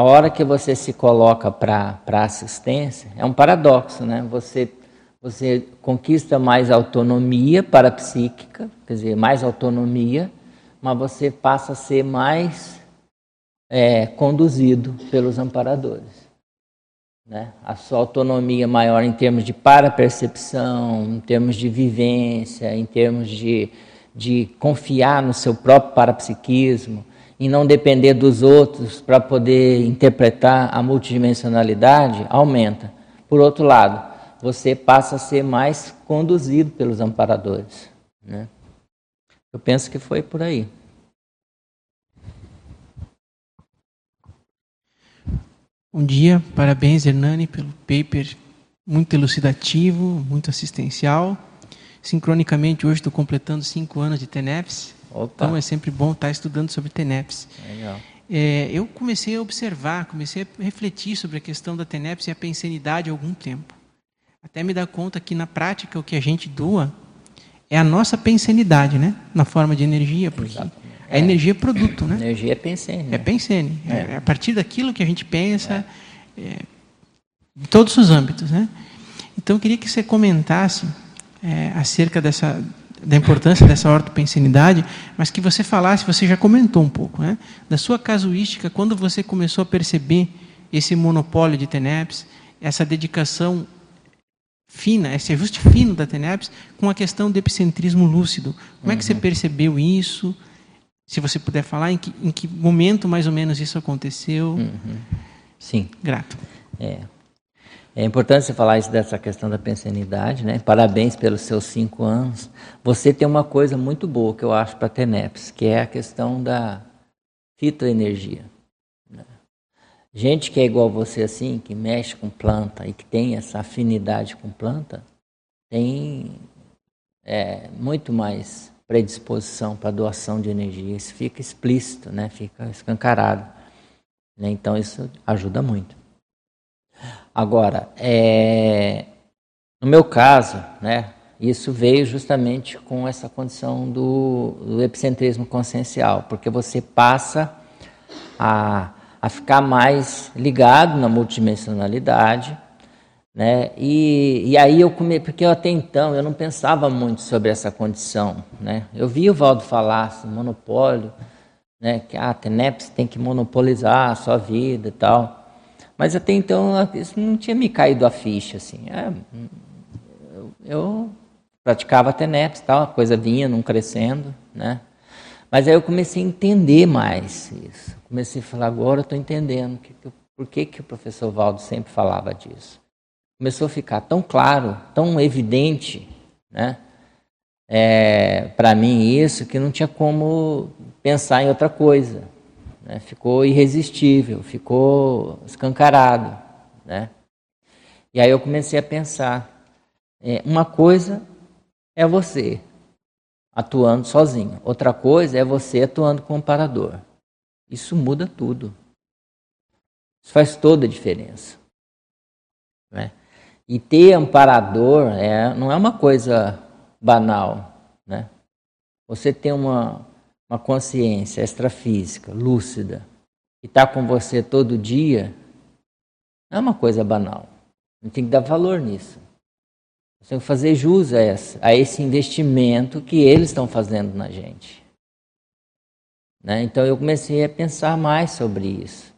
Speaker 1: a hora que você se coloca para assistência, é um paradoxo, né? Você, você conquista mais autonomia parapsíquica, quer dizer, mais autonomia, mas você passa a ser mais é, conduzido pelos amparadores. Né? A sua autonomia maior em termos de parapercepção, em termos de vivência, em termos de, de confiar no seu próprio parapsiquismo, em não depender dos outros para poder interpretar a multidimensionalidade, aumenta. Por outro lado, você passa a ser mais conduzido pelos amparadores. Né? Eu penso que foi por aí.
Speaker 4: Bom dia, parabéns Hernani pelo paper muito elucidativo, muito assistencial. Sincronicamente, hoje estou completando cinco anos de TENEPS Opa. Então é sempre bom estar estudando sobre TENEPS. Legal. É, eu comecei a observar, comecei a refletir sobre a questão da TENEPS e a pensenidade há algum tempo. Até me dar conta que na prática o que a gente doa é a nossa pensenidade, né? Na forma de energia, porque Exato. a é. energia é produto, né?
Speaker 1: Energia é pensene.
Speaker 4: Né? É pensene. É. é. a partir daquilo que a gente pensa, é. é em todos os âmbitos, né? Então eu queria que você comentasse é, acerca dessa da importância dessa ortopensenidade, mas que você falasse, você já comentou um pouco, né? da sua casuística, quando você começou a perceber esse monopólio de TENEPS, essa dedicação fina, esse ajuste fino da TENEPS com a questão do epicentrismo lúcido. Como é que você uhum. percebeu isso? Se você puder falar, em que, em que momento mais ou menos isso aconteceu?
Speaker 1: Uhum. Sim.
Speaker 4: Grato.
Speaker 1: É. É importante você falar isso dessa questão da pensionidade, né? Parabéns pelos seus cinco anos. Você tem uma coisa muito boa que eu acho para a TENEPS, que é a questão da fitoenergia. Né? Gente que é igual você assim, que mexe com planta e que tem essa afinidade com planta, tem é, muito mais predisposição para doação de energia. Isso fica explícito, né? Fica escancarado. Né? Então isso ajuda muito. Agora, é, no meu caso, né, isso veio justamente com essa condição do, do epicentrismo consciencial, porque você passa a, a ficar mais ligado na multidimensionalidade, né? E, e aí eu porque eu até então eu não pensava muito sobre essa condição, né? Eu vi o Valdo falar assim, monopólio, né? Que a ah, TENEPS tem que monopolizar a sua vida e tal. Mas até então isso não tinha me caído a ficha, assim. É, eu, eu, praticava TENEPS, tal, a coisa vinha não crescendo, né? Mas aí eu comecei a entender mais isso. Comecei a falar, agora estou entendendo que, que, por que, que o professor Valdo sempre falava disso. Começou a ficar tão claro, tão evidente, né? É, para mim isso, que não tinha como pensar em outra coisa né? ficou irresistível, ficou escancarado. Né? E aí eu comecei a pensar: é, uma coisa é você atuando sozinho, outra coisa é você atuando com o amparador. Isso muda tudo. Isso faz toda a diferença. Né? E ter amparador é, não é uma coisa banal. Né? Você tem uma, uma consciência extrafísica, lúcida, que está com você todo dia, não é uma coisa banal. A gente tem que dar valor nisso. Você tem que fazer jus a, essa, a esse investimento que eles estão fazendo na gente. Né? Então eu comecei a pensar mais sobre isso.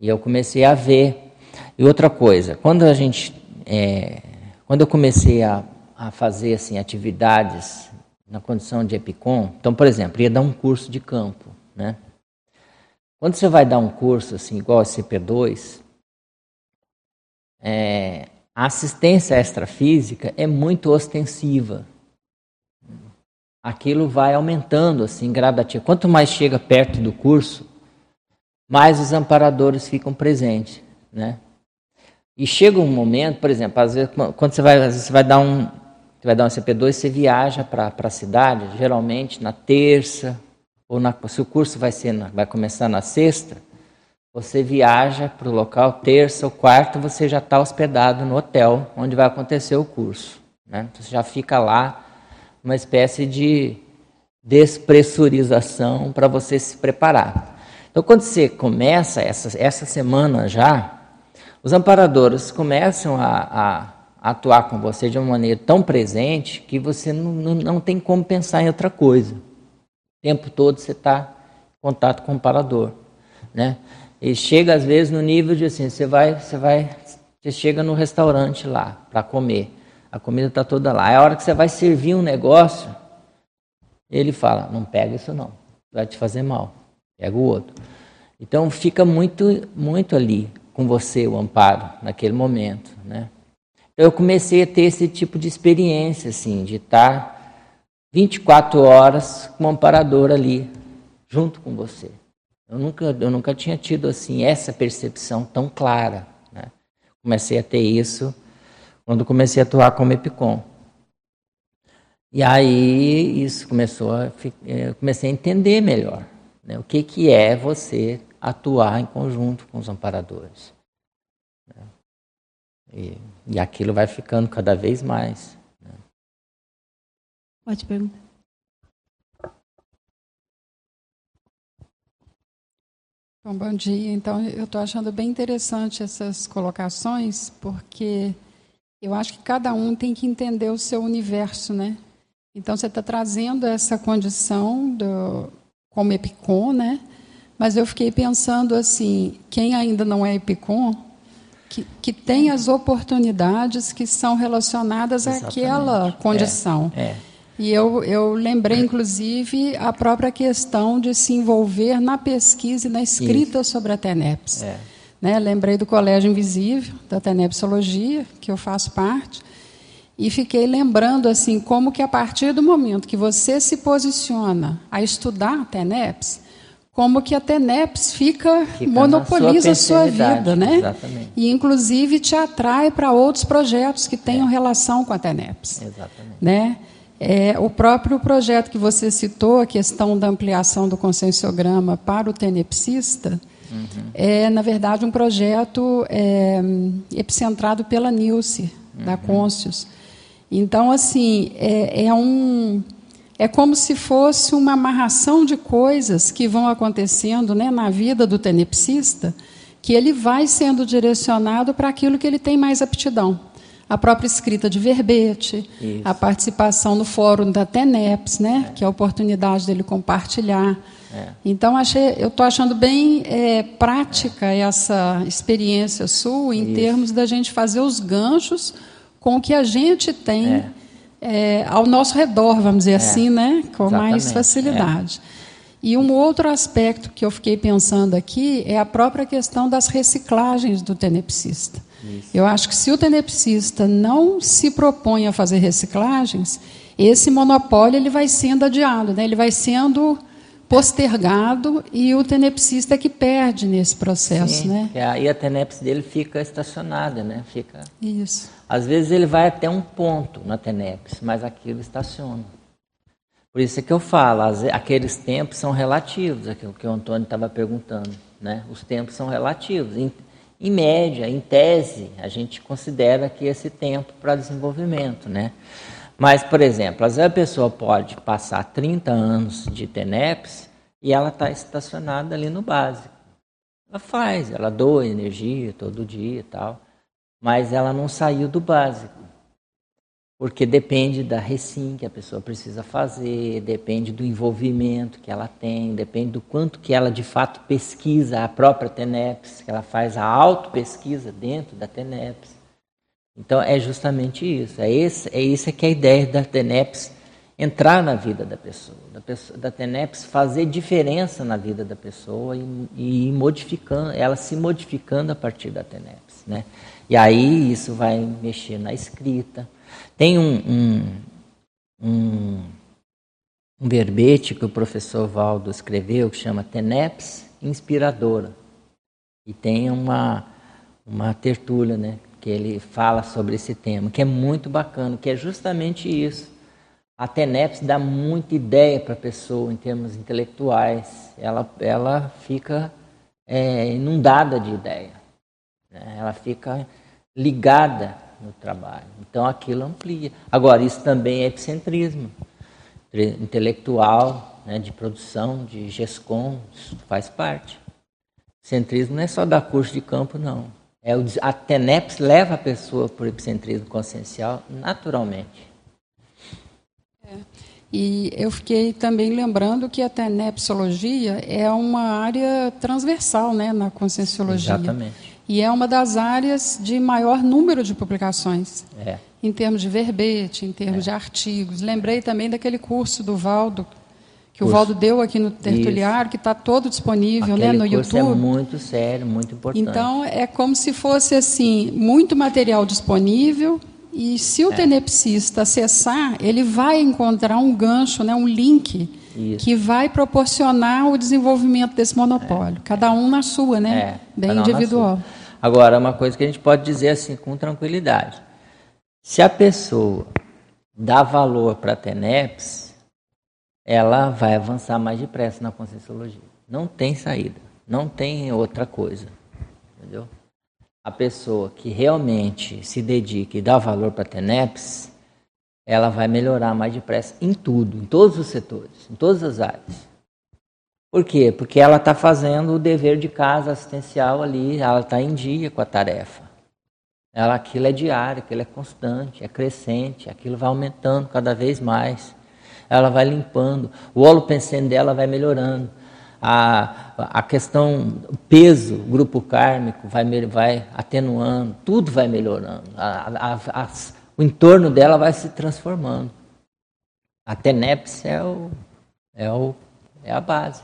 Speaker 1: E eu comecei a ver. E outra coisa, quando a gente é, quando eu comecei a, a fazer assim atividades na condição de EPICOM, então, por exemplo, ia dar um curso de campo, né? Quando você vai dar um curso assim, igual a CP2, é, a assistência extrafísica é muito ostensiva. Aquilo vai aumentando assim gradativo. Quanto mais chega perto do curso, mais os amparadores ficam presentes, né? E chega um momento, por exemplo, às vezes quando você vai, vezes você vai dar um, você vai dar um CP2, você viaja para a cidade, geralmente na terça ou na, se o curso vai ser vai começar na sexta, você viaja para o local terça ou quarta, você já está hospedado no hotel onde vai acontecer o curso, né? Você já fica lá, uma espécie de despressurização para você se preparar. Então, quando você começa essa, essa semana já, os amparadores começam a, a atuar com você de uma maneira tão presente que você não, não, não tem como pensar em outra coisa. O tempo todo você está em contato com o amparador. Né? E chega às vezes no nível de assim, você vai, você vai, você chega no restaurante lá para comer. A comida está toda lá. É a hora que você vai servir um negócio, ele fala, não pega isso não, vai te fazer mal pega o outro. Então fica muito, muito ali com você o amparo naquele momento, né? Eu comecei a ter esse tipo de experiência, assim, de estar 24 horas com o amparador ali, junto com você. Eu nunca, eu nunca tinha tido assim essa percepção tão clara. Né? Comecei a ter isso quando comecei a atuar como EPICOM. E aí isso começou a, eu comecei a entender melhor. Né? O que, que é você atuar em conjunto com os amparadores? Né? E, e aquilo vai ficando cada vez mais. Né?
Speaker 3: Pode perguntar.
Speaker 5: Bom, bom dia. Então, eu estou achando bem interessante essas colocações, porque eu acho que cada um tem que entender o seu universo, né? Então, você está trazendo essa condição do, como Epicom, né? Mas eu fiquei pensando assim, quem ainda não é Epicom, que, que tem as oportunidades que são relacionadas Exatamente. àquela condição. É, é. E eu, eu lembrei, inclusive, a própria questão de se envolver na pesquisa e na escrita Isso. sobre a TENEPS. É. Né? Lembrei do Colégio Invisível, da TENEPSologia, que eu faço parte, e fiquei lembrando assim como que a partir do momento que você se posiciona a estudar a TENEPS, como que a TENEPS fica, fica monopoliza a sua vida, né? Exatamente. E inclusive te atrai para outros projetos que tenham é. relação com a TENEPS. Exatamente. Né? É, o próprio projeto que você citou, a questão da ampliação do conscienciograma para o tenepsista, uhum. é, na verdade, um projeto é, epicentrado pela Nilce, uhum. da Conscius. Então, assim, é, é, um, é como se fosse uma amarração de coisas que vão acontecendo né, na vida do tenepsista, que ele vai sendo direcionado para aquilo que ele tem mais aptidão. A própria escrita de verbete, Isso. a participação no fórum da TENEPS, né, é. que é a oportunidade dele compartilhar. É. Então, achei, eu estou achando bem é, prática é. essa experiência sua em Isso. termos da gente fazer os ganchos com o que a gente tem é. É, ao nosso redor, vamos dizer é. assim, né? com mais facilidade. É. E um outro aspecto que eu fiquei pensando aqui é a própria questão das reciclagens do tenepsista. Isso. Eu acho que se o tenepsista não se propõe a fazer reciclagens, esse monopólio ele vai sendo adiado, né? ele vai sendo postergado e o tenepsista é que perde nesse processo, Sim, né?
Speaker 1: Aí a tenepse dele fica estacionada, né? Fica.
Speaker 5: Isso.
Speaker 1: Às vezes ele vai até um ponto na tenepse, mas aquilo estaciona. Por isso é que eu falo, aqueles tempos são relativos, aquilo que o Antônio estava perguntando, né? Os tempos são relativos. Em, em média, em tese, a gente considera que esse tempo para desenvolvimento, né? Mas, por exemplo, às vezes a pessoa pode passar 30 anos de TENEPS e ela está estacionada ali no básico. Ela faz, ela doa energia todo dia e tal, mas ela não saiu do básico. Porque depende da recim que a pessoa precisa fazer, depende do envolvimento que ela tem, depende do quanto que ela de fato pesquisa a própria TENEPS, que ela faz a auto-pesquisa dentro da TENEPS. Então é justamente isso. É esse, é isso que é a ideia da TENEPS entrar na vida da pessoa, da, pessoa, da TENEPS fazer diferença na vida da pessoa e, e modificando, ela se modificando a partir da TENEPS, né? E aí isso vai mexer na escrita. Tem um, um, um, um verbete que o professor Valdo escreveu que chama TENEPS Inspiradora. E tem uma, uma tertúlia, né? Que ele fala sobre esse tema, que é muito bacana, que é justamente isso a TENEPS dá muita ideia para a pessoa em termos intelectuais. Ela, ela fica é, inundada de ideia. Né? Ela fica ligada no trabalho. Então aquilo amplia. Agora, isso também é epicentrismo intelectual, né, de produção, de GESCOM, isso faz parte. Epicentrismo não é só dar curso de campo, não. É o, a TENEPS leva a pessoa para o epicentrismo consciencial naturalmente.
Speaker 5: E eu fiquei também lembrando que a tenepsologia é uma área transversal né, na conscienciologia.
Speaker 1: Exatamente.
Speaker 5: E é uma das áreas de maior número de publicações.
Speaker 1: É.
Speaker 5: Em termos de verbete, em termos é. de artigos. Lembrei também daquele curso do Valdo, que curso. o Valdo deu aqui no Tertuliário, que está todo disponível né, no
Speaker 1: curso
Speaker 5: YouTube. É
Speaker 1: muito sério, muito importante.
Speaker 5: Então, é como se fosse assim, muito material disponível e se o é. tenepsista acessar, ele vai encontrar um gancho, né, um link Isso. que vai proporcionar o desenvolvimento desse monopólio. É. Cada um na sua, né? É, Bem individual.
Speaker 1: Agora, uma coisa que a gente pode dizer assim com tranquilidade. Se a pessoa dá valor para a TENEPS, ela vai avançar mais depressa na conscienciologia. Não tem saída, não tem outra coisa. Entendeu? a pessoa que realmente se dedica e dá valor para a TENEPS, ela vai melhorar mais depressa em tudo, em todos os setores, em todas as áreas. Por quê? Porque ela está fazendo o dever de casa assistencial ali, ela está em dia com a tarefa. Ela, aquilo é diário, aquilo é constante, é crescente, aquilo vai aumentando cada vez mais. Ela vai limpando, o olo pensando dela vai melhorando a, a questão, o peso, grupo kármico vai, vai atenuando, tudo vai melhorando, a, a, a, o entorno dela vai se transformando. A TENEPS é, o, é, o, é a base.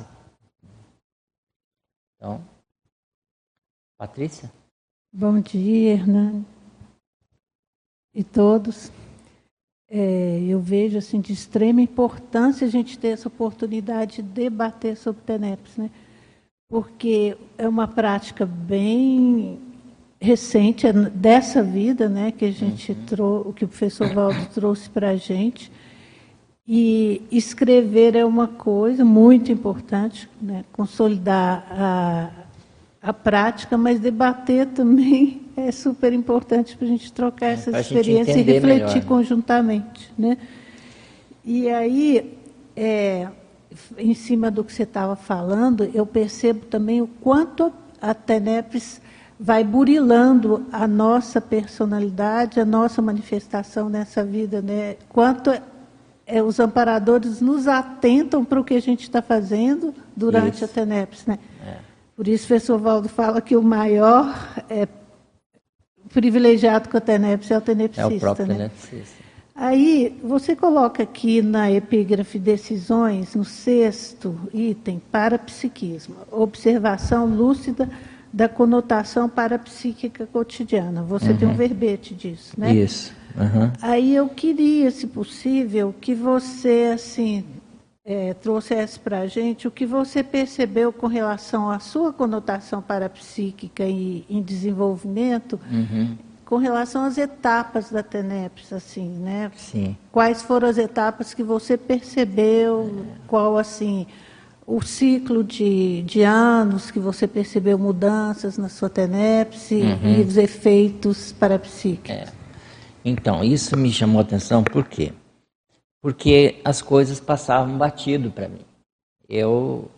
Speaker 1: Então, Patrícia?
Speaker 6: Bom dia, Hernani. E todos. É, eu vejo assim de extrema importância a gente ter essa oportunidade de debater sobre TENEPS, né? porque é uma prática bem recente é dessa vida, né, que a gente uhum. trouxe, que o professor Valdo trouxe para a gente. E escrever é uma coisa muito importante, né, consolidar a, a prática, mas debater também é super importante para a gente trocar essas experiências e refletir melhor, né? conjuntamente. Né? E aí, é, em cima do que você estava falando, eu percebo também o quanto a TENEPS vai burilando a nossa personalidade, a nossa manifestação nessa vida, né? Quanto é, os amparadores nos atentam para o que a gente está fazendo durante isso. a TENEPS, né? É. Por isso, o professor Valdo fala que o maior é, privilegiado com a TENEPS é o tenepsista.
Speaker 1: É o próprio
Speaker 6: né?
Speaker 1: tenepsista.
Speaker 6: Aí, você coloca aqui na epígrafe decisões, no sexto item, parapsiquismo, observação lúcida da conotação parapsíquica cotidiana. Você uhum. tem um uhum. verbete disso, né?
Speaker 1: Isso. Uhum.
Speaker 6: Aí eu queria, se possível, que você, assim, é, trouxesse para a gente o que você percebeu com relação à sua conotação parapsíquica e em desenvolvimento, uhum. com relação às etapas da TENEPS, assim, né?
Speaker 1: Sim.
Speaker 6: Quais foram as etapas que você percebeu? Qual, assim, o ciclo de, de anos que você percebeu mudanças na sua TENEPS uhum. e os efeitos parapsíquicos? É.
Speaker 1: Então, isso me chamou a atenção por quê? porque as coisas passavam batido para mim. Eu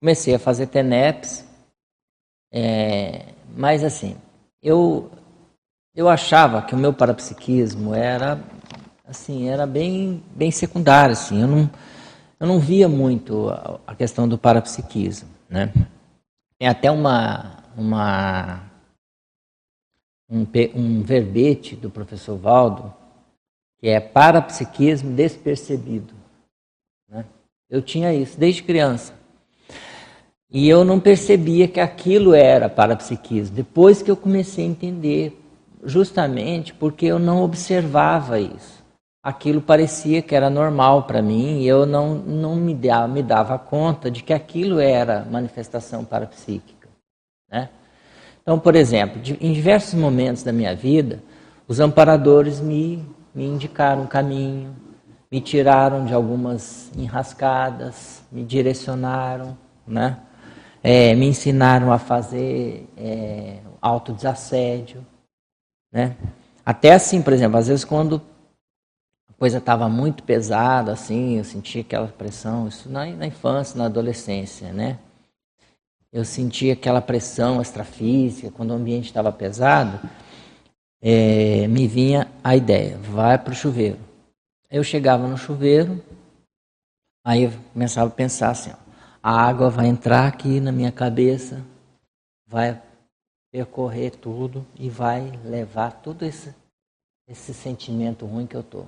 Speaker 1: comecei a fazer TENEPS, é, mas assim, eu, eu achava que o meu parapsiquismo era assim, era bem, bem secundário, assim, eu não, eu não via muito a, questão do parapsiquismo, né? Tem até uma, uma um, um verbete do professor Valdo, que é parapsiquismo despercebido. Né? Eu tinha isso desde criança. E eu não percebia que aquilo era parapsiquismo. Depois que eu comecei a entender, justamente porque eu não observava isso. Aquilo parecia que era normal para mim e eu não, não me, dava, me dava conta de que aquilo era manifestação parapsíquica. Né? Então, por exemplo, em diversos momentos da minha vida, os amparadores me, me indicaram o caminho, me tiraram de algumas enrascadas, me direcionaram, né? É, me ensinaram a fazer é, autodesassédio. Né? Até assim, por exemplo, às vezes quando a coisa estava muito pesada, assim, eu sentia aquela pressão, isso na, na infância, na adolescência, né? Eu sentia aquela pressão extrafísica, quando o ambiente estava pesado, é, me vinha a ideia, vai para o chuveiro. Eu chegava no chuveiro, aí eu começava a pensar assim, ó, a água vai entrar aqui na minha cabeça, vai percorrer tudo e vai levar todo esse, esse sentimento ruim que eu estou.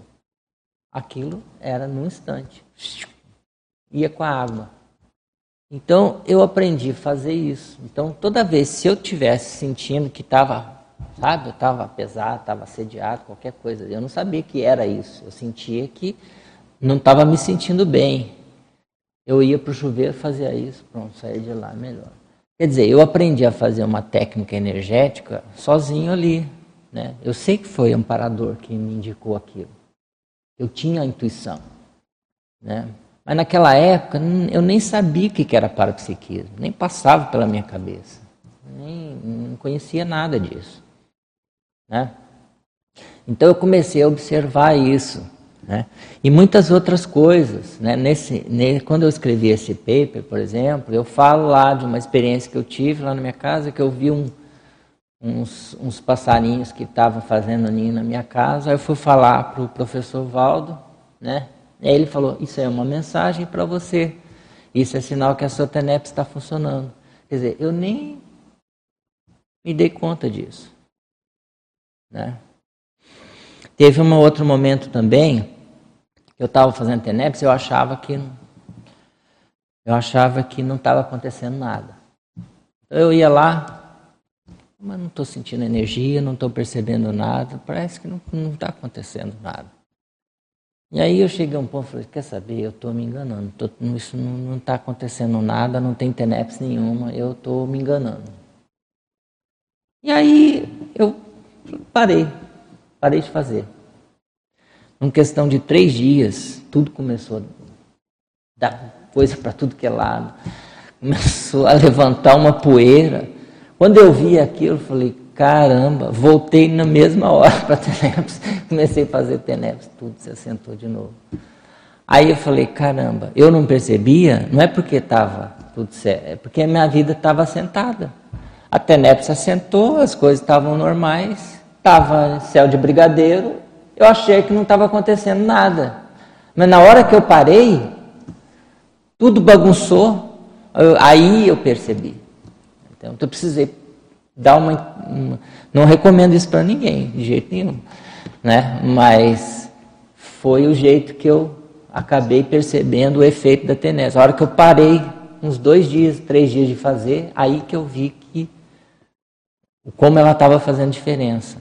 Speaker 1: Aquilo era num instante. Ia com a água. Então eu aprendi a fazer isso. Então toda vez se eu tivesse sentindo que estava, sabe, eu estava pesado, estava assediado, qualquer coisa, eu não sabia que era isso. Eu sentia que não estava me sentindo bem. Eu ia para o chuveiro, fazia isso, pronto, saía de lá melhor. Quer dizer, eu aprendi a fazer uma técnica energética sozinho ali. Né? Eu sei que foi um parador que me indicou aquilo. Eu tinha a intuição. Né? Mas naquela época eu nem sabia o que era parapsiquismo, nem passava pela minha cabeça, nem não conhecia nada disso. Né? Então eu comecei a observar isso. Né? E muitas outras coisas. Né? Nesse, nesse, quando eu escrevi esse paper, por exemplo, eu falo lá de uma experiência que eu tive lá na minha casa, que eu vi um, uns, uns passarinhos que estavam fazendo ninho na minha casa. Aí eu fui falar para o professor Valdo, né? Aí ele falou: Isso é uma mensagem para você. Isso é sinal que a sua TENEP está funcionando. Quer dizer, eu nem me dei conta disso. Né? Teve um outro momento também, eu estava fazendo TENEPS, eu achava que eu achava que não estava acontecendo nada. Eu ia lá, mas não estou sentindo energia, não estou percebendo nada, parece que não está acontecendo nada. E aí eu cheguei a um ponto e falei, quer saber, eu estou me enganando, tô, isso não está acontecendo nada, não tem TENEPS nenhuma, eu estou me enganando. E aí eu parei, parei de fazer. Em questão de três dias, tudo começou a dar coisa para tudo que é lado, começou a levantar uma poeira. Quando eu vi aquilo, eu falei, Caramba, voltei na mesma hora para Teneps, comecei a fazer Teneps, tudo se assentou de novo. Aí eu falei, caramba, eu não percebia, não é porque estava tudo certo, é porque a minha vida estava assentada. A Teneps assentou, as coisas estavam normais, estava céu de brigadeiro, eu achei que não estava acontecendo nada. Mas na hora que eu parei, tudo bagunçou, aí eu percebi. Então eu precisei dar uma, uma não recomendo isso para ninguém, de jeito nenhum, né? Mas foi o jeito que eu acabei percebendo o efeito da tenese. A hora que eu parei, uns dois dias, três dias de fazer, aí que eu vi que como ela estava fazendo diferença.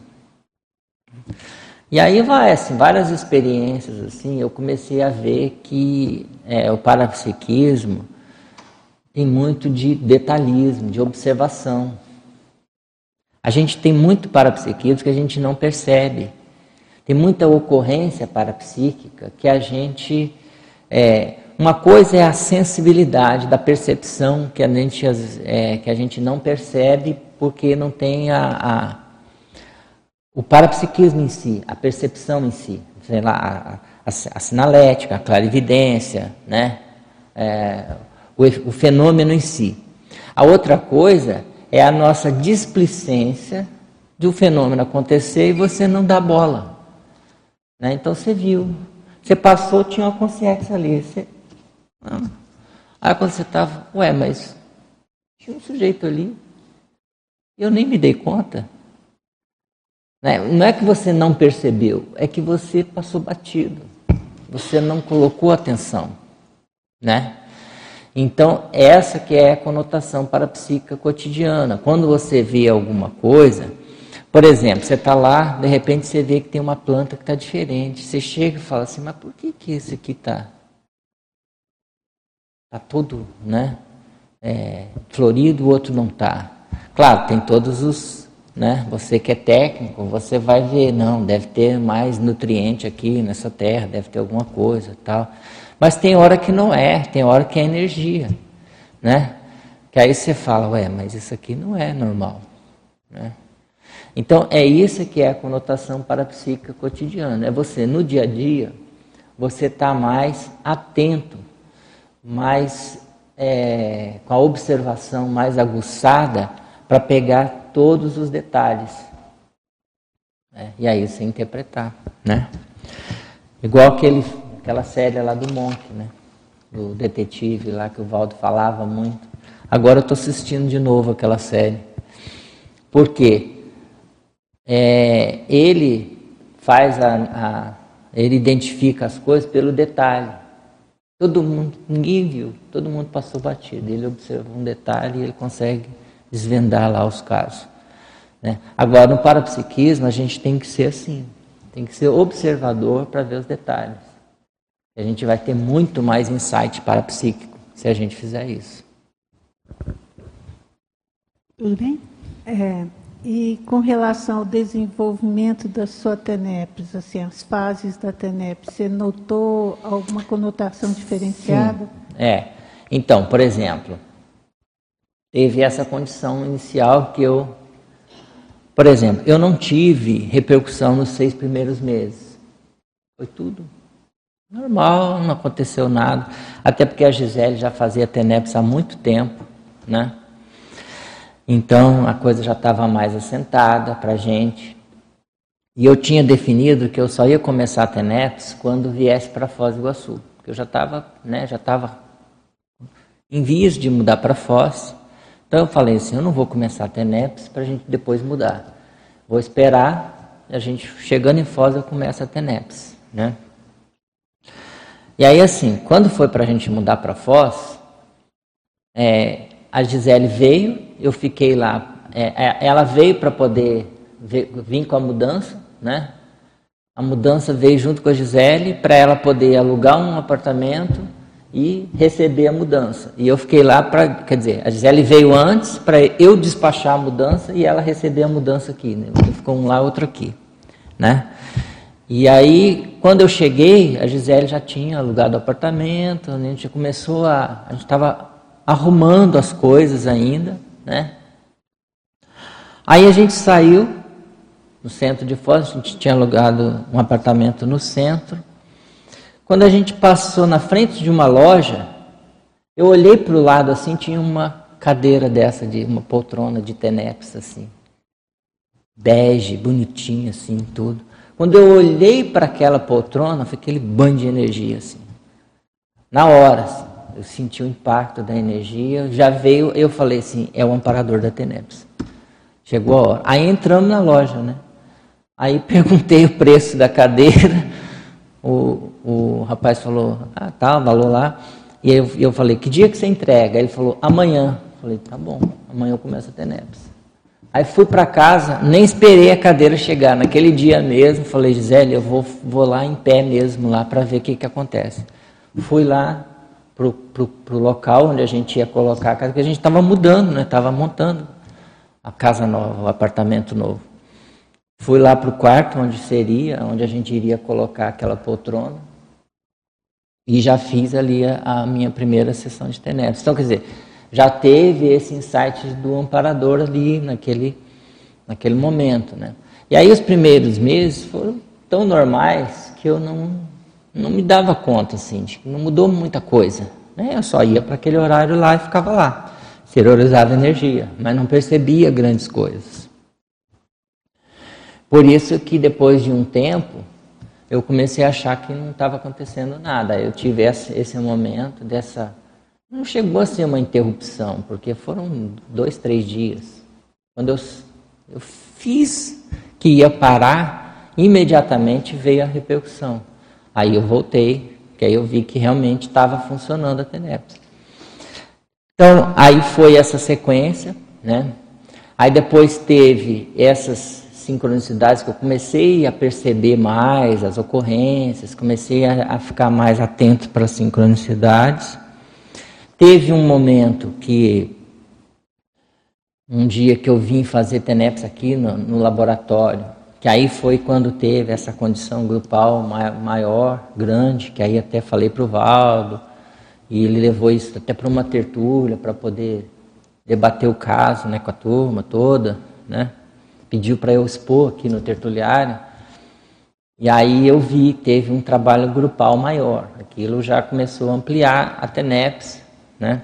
Speaker 1: E aí vai, assim, várias experiências, assim, eu comecei a ver que é, o parapsiquismo tem muito de detalhismo, de observação. A gente tem muito parapsiquismo que a gente não percebe. Tem muita ocorrência parapsíquica que a gente. É, uma coisa é a sensibilidade da percepção que a gente, é, que a gente não percebe porque não tem a, a, o parapsiquismo em si, a percepção em si, sei lá, a, a, sinalética, a clarividência, né? É, o, o fenômeno em si. A outra coisa é a nossa displicência de um fenômeno acontecer e você não dá bola. Né? Então você viu, você passou, tinha uma consciência ali. Você... Aí quando você estava, ué, mas tinha um sujeito ali, eu nem me dei conta. Né? Não é que você não percebeu, é que você passou batido. Você não colocou atenção. Né? Então, essa que é a conotação parapsíquica cotidiana. Quando você vê alguma coisa, por exemplo, você está lá, de repente você vê que tem uma planta que está diferente. Você chega e fala assim, mas por que, que esse aqui está tá todo né, é, florido, o outro não está? Claro, tem todos os. Né, você que é técnico, você vai ver, não, deve ter mais nutriente aqui nessa terra, deve ter alguma coisa tal. Mas tem hora que não é, tem hora que é energia. Né? Que aí você fala, ué, mas isso aqui não é normal. Né? Então, é isso que é a conotação parapsíquica cotidiana. É você, no dia a dia, você está mais atento, mais é, com a observação mais aguçada para pegar todos os detalhes. Né? E aí você interpretar. Né? Igual aquele, aquela série lá do Monk, né? do detetive lá que o Valdo falava muito. Agora eu estou assistindo de novo aquela série. Por quê? é, ele faz a, a, ele identifica as coisas pelo detalhe. Todo mundo, ninguém viu, todo mundo passou batido. Ele observa um detalhe e ele consegue desvendar lá os casos. Né? Agora, no parapsiquismo, a gente tem que ser assim, tem que ser observador para ver os detalhes. A gente vai ter muito mais insight parapsíquico se a gente fizer isso.
Speaker 6: Tudo bem? É, e com relação ao desenvolvimento da sua TENEPS, assim, as fases da TENEPS, você notou alguma conotação diferenciada? Sim.
Speaker 1: É. Então, por exemplo, teve essa condição inicial que eu, por exemplo, eu não tive repercussão nos seis primeiros meses. Foi tudo normal, não aconteceu nada. Até porque a Gisele já fazia TENEPS há muito tempo, né? Então a coisa já estava mais assentada para a gente. E eu tinha definido que eu só ia começar a ter netos quando viesse para Foz do Iguaçu. Porque eu já estava né, já estava em vias de mudar para Foz. Então eu falei assim, eu não vou começar a ter netos para a gente depois mudar. Vou esperar, a gente chegando em Foz eu começo a ter netos. Né? E aí assim, quando foi para a gente mudar para Foz, é, a Gisele veio, eu fiquei lá. É, é ela veio para poder vir com a mudança, né? A mudança veio junto com a Gisele para ela poder alugar um apartamento e receber a mudança. E eu fiquei lá para, quer dizer, a Gisele veio antes para eu despachar a mudança e ela receber a mudança aqui. Né? Ficou um lá, outro aqui, né? E aí, quando eu cheguei, a Gisele já tinha alugado o apartamento, a gente começou a, a gente estava arrumando as coisas ainda, né? Aí a gente saiu no centro de Foz, a gente tinha alugado um apartamento no centro. Quando a gente passou na frente de uma loja, eu olhei para o lado assim, tinha uma cadeira dessa, de uma poltrona de teneps assim, bege, bonitinha assim, tudo. Quando eu olhei para aquela poltrona, foi aquele banho de energia assim. Na hora, assim eu senti o impacto da energia, já veio, eu falei assim, é o amparador da Teneps. Chegou a hora. Aí entramos na loja, né? Aí perguntei o preço da cadeira, o, o rapaz falou, ah, tá, valor lá. E eu, eu falei, que dia que você entrega? Ele falou, amanhã. Eu falei, tá bom, amanhã eu começo a Teneps. Aí fui para casa, nem esperei a cadeira chegar. Naquele dia mesmo, falei, Gisele, eu vou, vou lá em pé mesmo, lá para ver o que, que acontece. Fui lá, para o local onde a gente ia colocar a casa, porque a gente estava mudando, né? Estava montando a casa nova, o apartamento novo. Fui lá para o quarto onde seria, onde a gente iria colocar aquela poltrona. E já fiz ali a, a minha primeira sessão de tenebras. Então, quer dizer, já teve esse insight do amparador ali naquele, naquele momento, né? E aí os primeiros meses foram tão normais que eu não não me dava conta, assim, de que não mudou muita coisa. Né? Eu só ia para aquele horário lá e ficava lá, exteriorizava energia, mas não percebia grandes coisas. Por isso que depois de um tempo, eu comecei a achar que não estava acontecendo nada. Eu tive esse, esse momento dessa. Não chegou a ser uma interrupção, porque foram dois, três dias. Quando eu, eu fiz que ia parar, imediatamente veio a repercussão. Aí eu voltei, que aí eu vi que realmente estava funcionando a TENEPS. Então, aí foi essa sequência, né? Aí depois teve essas sincronicidades que eu comecei a perceber mais as ocorrências, comecei a, a ficar mais atento para as sincronicidades. Teve um momento que um dia que eu vim fazer TENEPS aqui no, no, laboratório, que aí foi quando teve essa condição grupal maior, grande, que aí até falei para o Valdo, e ele levou isso até para uma tertúlia para poder debater o caso né, com a turma toda, né? pediu para eu expor aqui no tertuliário. E aí eu vi teve um trabalho grupal maior. Aquilo já começou a ampliar a TENEPS, né?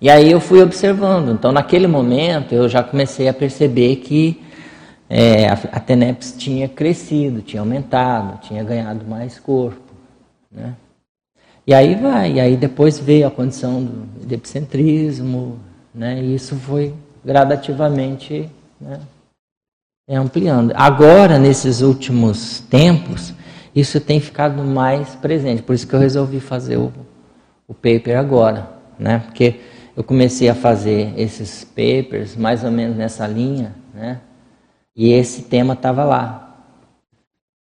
Speaker 1: E aí eu fui observando. Então, naquele momento, eu já comecei a perceber que é, a, a TENEPS tinha crescido, tinha aumentado, tinha ganhado mais corpo, né? E aí vai, e aí depois veio a condição do epicentrismo, né? E isso foi gradativamente né, ampliando. Agora, nesses últimos tempos, isso tem ficado mais presente. Por isso que eu resolvi fazer o, o paper agora, né? Porque eu comecei a fazer esses papers mais ou menos nessa linha, né? E esse tema estava lá,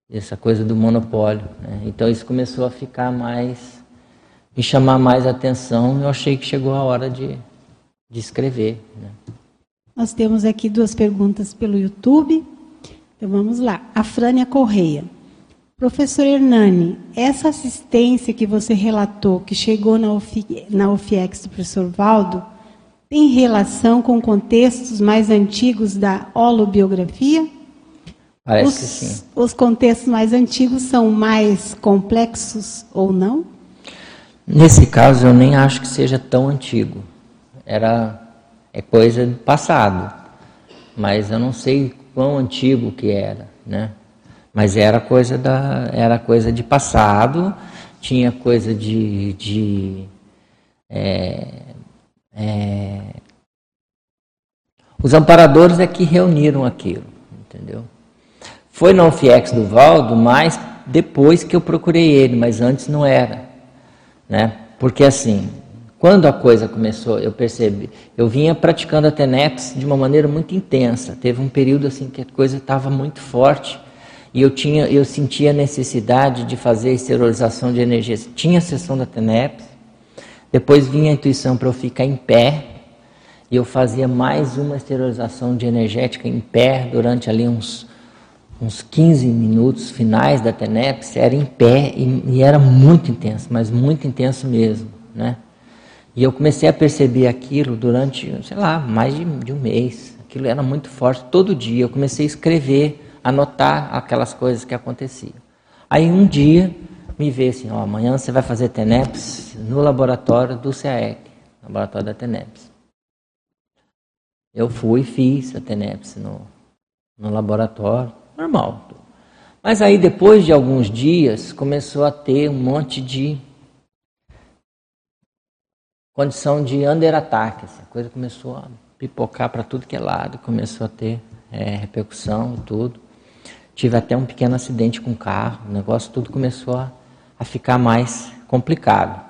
Speaker 1: essa coisa do monopólio. Né? Então isso começou a ficar mais me chamar mais atenção, eu achei que chegou a hora de, de escrever. Né?
Speaker 3: Nós temos aqui duas perguntas pelo YouTube. Então vamos lá. A Frânia Correia. Professor Hernani, essa assistência que você relatou, que chegou na, UFI, na UFIEX do professor Valdo, tem relação com contextos mais antigos da holobiografia?
Speaker 1: Parece
Speaker 3: os,
Speaker 1: que sim.
Speaker 3: Os contextos mais antigos são mais complexos ou não?
Speaker 1: Nesse caso, eu nem acho que seja tão antigo. Era é coisa do passado, mas eu não sei quão antigo que era, né? Mas era coisa da era coisa de passado, tinha coisa de, de é, é, os amparadores é que reuniram aquilo, entendeu? Foi no FIEX do Valdo, mas depois que eu procurei ele, mas antes não era né? Porque assim, quando a coisa começou, eu percebi, eu vinha praticando a TENEPS de uma maneira muito intensa. Teve um período assim que a coisa estava muito forte e eu tinha, eu sentia a necessidade de fazer esterilização de energia. Tinha a sessão da TENEPS, depois vinha a intuição para eu ficar em pé e eu fazia mais uma esterilização de energética em pé durante ali uns uns 15 minutos finais da TENEPS, era em pé e, e, era muito intenso, mas muito intenso mesmo, né? E eu comecei a perceber aquilo durante, sei lá, mais de, de um mês. Aquilo era muito forte, todo dia. Eu comecei a escrever, anotar aquelas coisas que aconteciam. Aí um dia me veio assim, ó, amanhã você vai fazer TENEPS no laboratório do CAEC, laboratório da TENEPS. Eu fui e fiz a TENEPS no, no laboratório normal. Mas aí depois de alguns dias começou a ter um monte de condição de underataque. Assim, a coisa começou a pipocar para tudo que é lado, começou a ter é, repercussão e tudo. Tive até um pequeno acidente com o carro, o negócio tudo começou a, a ficar mais complicado.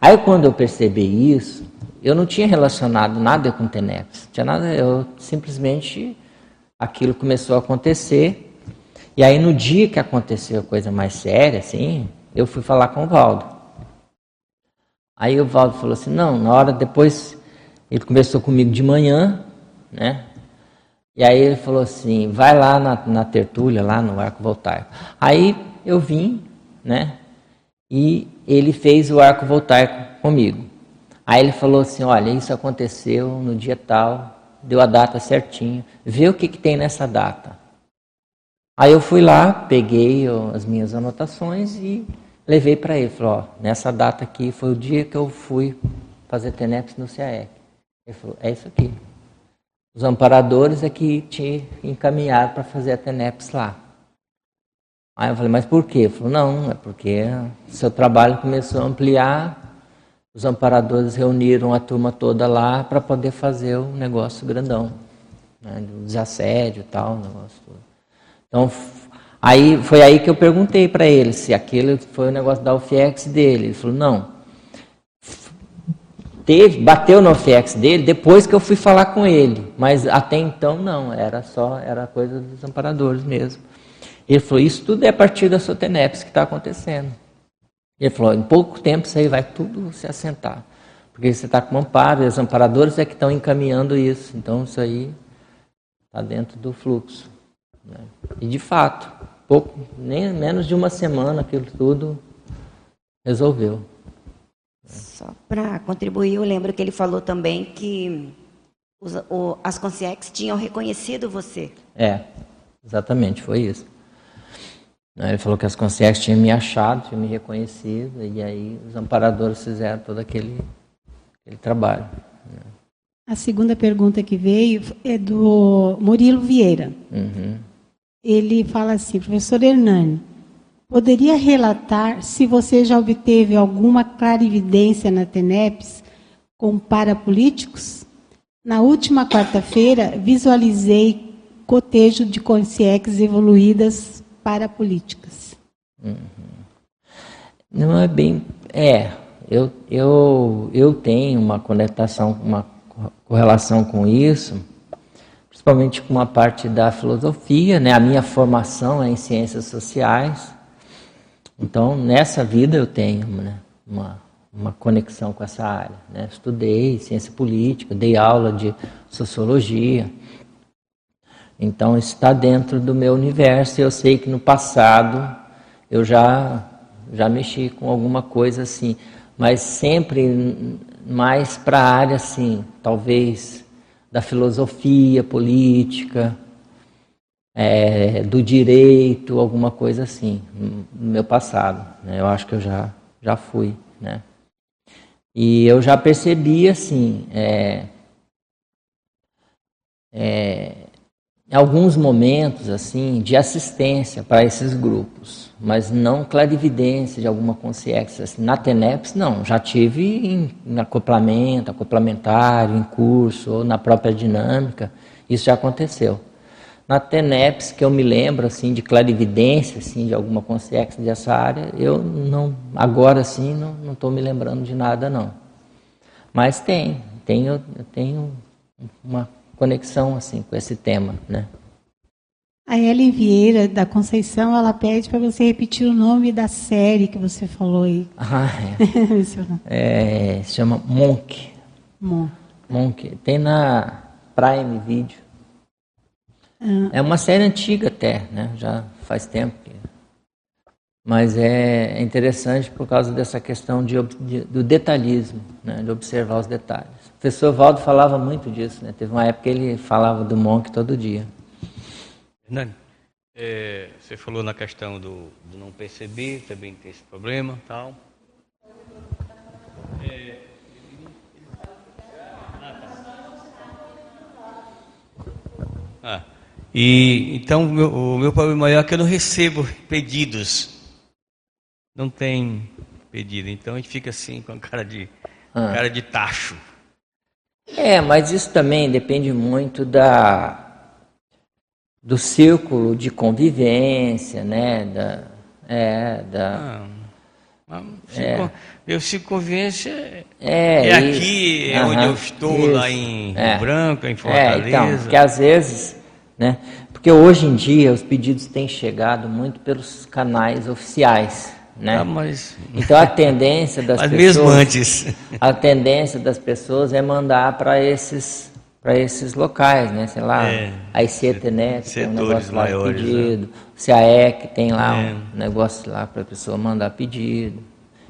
Speaker 1: Aí quando eu percebi isso, eu não tinha relacionado nada com TENEPS, tinha nada, eu simplesmente aquilo começou a acontecer e aí no dia que aconteceu a coisa mais séria, assim, eu fui falar com o Valdo. Aí o Valdo falou assim, não, na hora depois, ele conversou comigo de manhã, né? E aí ele falou assim, vai lá na, na tertúlia, lá no arco voltaico. Aí eu vim, né? E ele fez o arco voltaico comigo. Aí ele falou assim, olha, isso aconteceu no dia tal, deu a data certinho, vê o que, que tem nessa data. Aí eu fui lá, peguei as minhas anotações e levei para ele. Falei, ó, nessa data aqui foi o dia que eu fui fazer TENEPS no CAEC. Ele falou, é isso aqui. Os amparadores é que te encaminharam para fazer a TENEPS lá. Aí eu falei, mas por quê? Ele falou, não, é porque seu trabalho começou a ampliar, os amparadores reuniram a turma toda lá para poder fazer o negócio grandão. né, do desassédio e tal, negócio todo. Então, aí foi aí que eu perguntei para ele se aquele foi o negócio da UFIEX dele. Ele falou, não. Teve, bateu no UFIEX dele depois que eu fui falar com ele, mas até então não, era só, era coisa dos amparadores mesmo. Ele falou, isso tudo é a partir da Soteneps que está acontecendo. Ele falou, em pouco tempo isso aí vai tudo se assentar. Porque você está com amparo, e os amparadores é que estão encaminhando isso. Então isso aí está dentro do fluxo. Né? E de fato, pouco, nem menos de uma semana aquilo tudo resolveu.
Speaker 7: Só para contribuir, eu lembro que ele falou também que os, o, as consciex tinham reconhecido você.
Speaker 1: É, exatamente, foi isso. Ele falou que as consciex tinham me achado, tinham me reconhecido, e aí os amparadores fizeram todo aquele, aquele trabalho.
Speaker 3: A segunda pergunta que veio é do Murilo Vieira.
Speaker 1: Uhum.
Speaker 3: Ele fala assim, professor Hernani, poderia relatar se você já obteve alguma clarividência na TENEPS com parapolíticos? Na última quarta-feira, visualizei cotejo de consciex evoluídas parapolíticas.
Speaker 1: Uhum. Não é bem... É, eu, eu, eu tenho uma conectação, uma correlação com isso, principalmente com uma parte da filosofia, né? A minha formação é em ciências sociais, então nessa vida eu tenho né, uma, uma conexão com essa área. Né? Estudei ciência política, dei aula de sociologia, então está dentro do meu universo. E eu sei que no passado eu já já mexi com alguma coisa assim, mas sempre mais para a área, assim, talvez da filosofia política, é, do direito, alguma coisa assim, no meu passado. Né? Eu acho que eu já, já fui. Né? E eu já percebi, assim, é, é, alguns momentos assim de assistência para esses grupos, mas não clarividência de alguma consciência. Assim, na TENEPS, não, já tive em, em acoplamento, acoplamentário, em curso, ou na própria dinâmica, isso já aconteceu. Na TENEPS, que eu me lembro assim de clarividência, assim, de alguma consciência dessa área, eu não, agora sim, não estou me lembrando de nada não. Mas tem, tenho, tenho uma conexão assim com esse tema, né?
Speaker 3: A Ellen Vieira da Conceição, ela pede para você repetir o nome da série que você falou aí.
Speaker 1: Ah, é. é chama Monk.
Speaker 3: Monk.
Speaker 1: Monk. Tem na Prime Video. Ah. É uma série antiga até, né? Já faz tempo. Mas é interessante por causa dessa questão de, de, do detalhismo, né? de observar os detalhes. O professor Valdo falava muito disso, né? Teve uma época que ele falava do Monk todo dia.
Speaker 2: Hernani, é, você falou na questão do, do, não perceber, também tem esse problema tal. É, ah, e então o meu, o meu problema maior é que eu não recebo pedidos. Não tem pedido. Então a gente fica assim com a cara de, ah. cara de tacho.
Speaker 1: É, mas isso também depende muito da do círculo de convivência, né? Da, é, da.
Speaker 2: Ah, é. Meu círculo de convivência é, é aqui, é onde eu estou, isso, lá em Rio é. Branco, em Fortaleza. É, então,
Speaker 1: porque às vezes, né? Porque hoje em dia os pedidos têm chegado muito pelos canais oficiais. Né?
Speaker 2: Ah, mas...
Speaker 1: Então a tendência das mas pessoas. Mesmo antes. A tendência das pessoas é mandar para esses para esses locais, né? Sei lá, é, a ICETNET tem um negócio lá maiores, de pedido, né? o CAEC tem lá é. um negócio lá para a pessoa mandar pedido.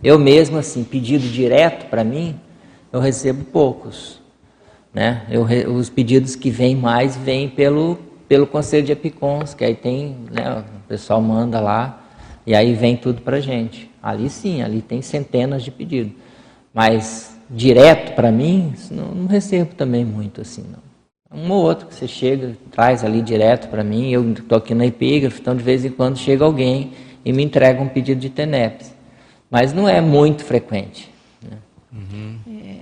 Speaker 1: Eu mesmo, assim, pedido direto para mim, eu recebo poucos. Né? Eu, os pedidos que vêm mais vêm pelo, pelo Conselho de Epicons, que aí tem, né, o pessoal manda lá, e aí vem tudo para gente. Ali sim, ali tem centenas de pedidos. Mas direto para mim, não, não, recebo também muito assim, não. Um ou outro que você chega, traz ali direto para mim, eu estou aqui na epígrafe, então de vez em quando chega alguém e me entrega um pedido de TENEPS. Mas não é muito frequente. Né?
Speaker 6: Uhum. É,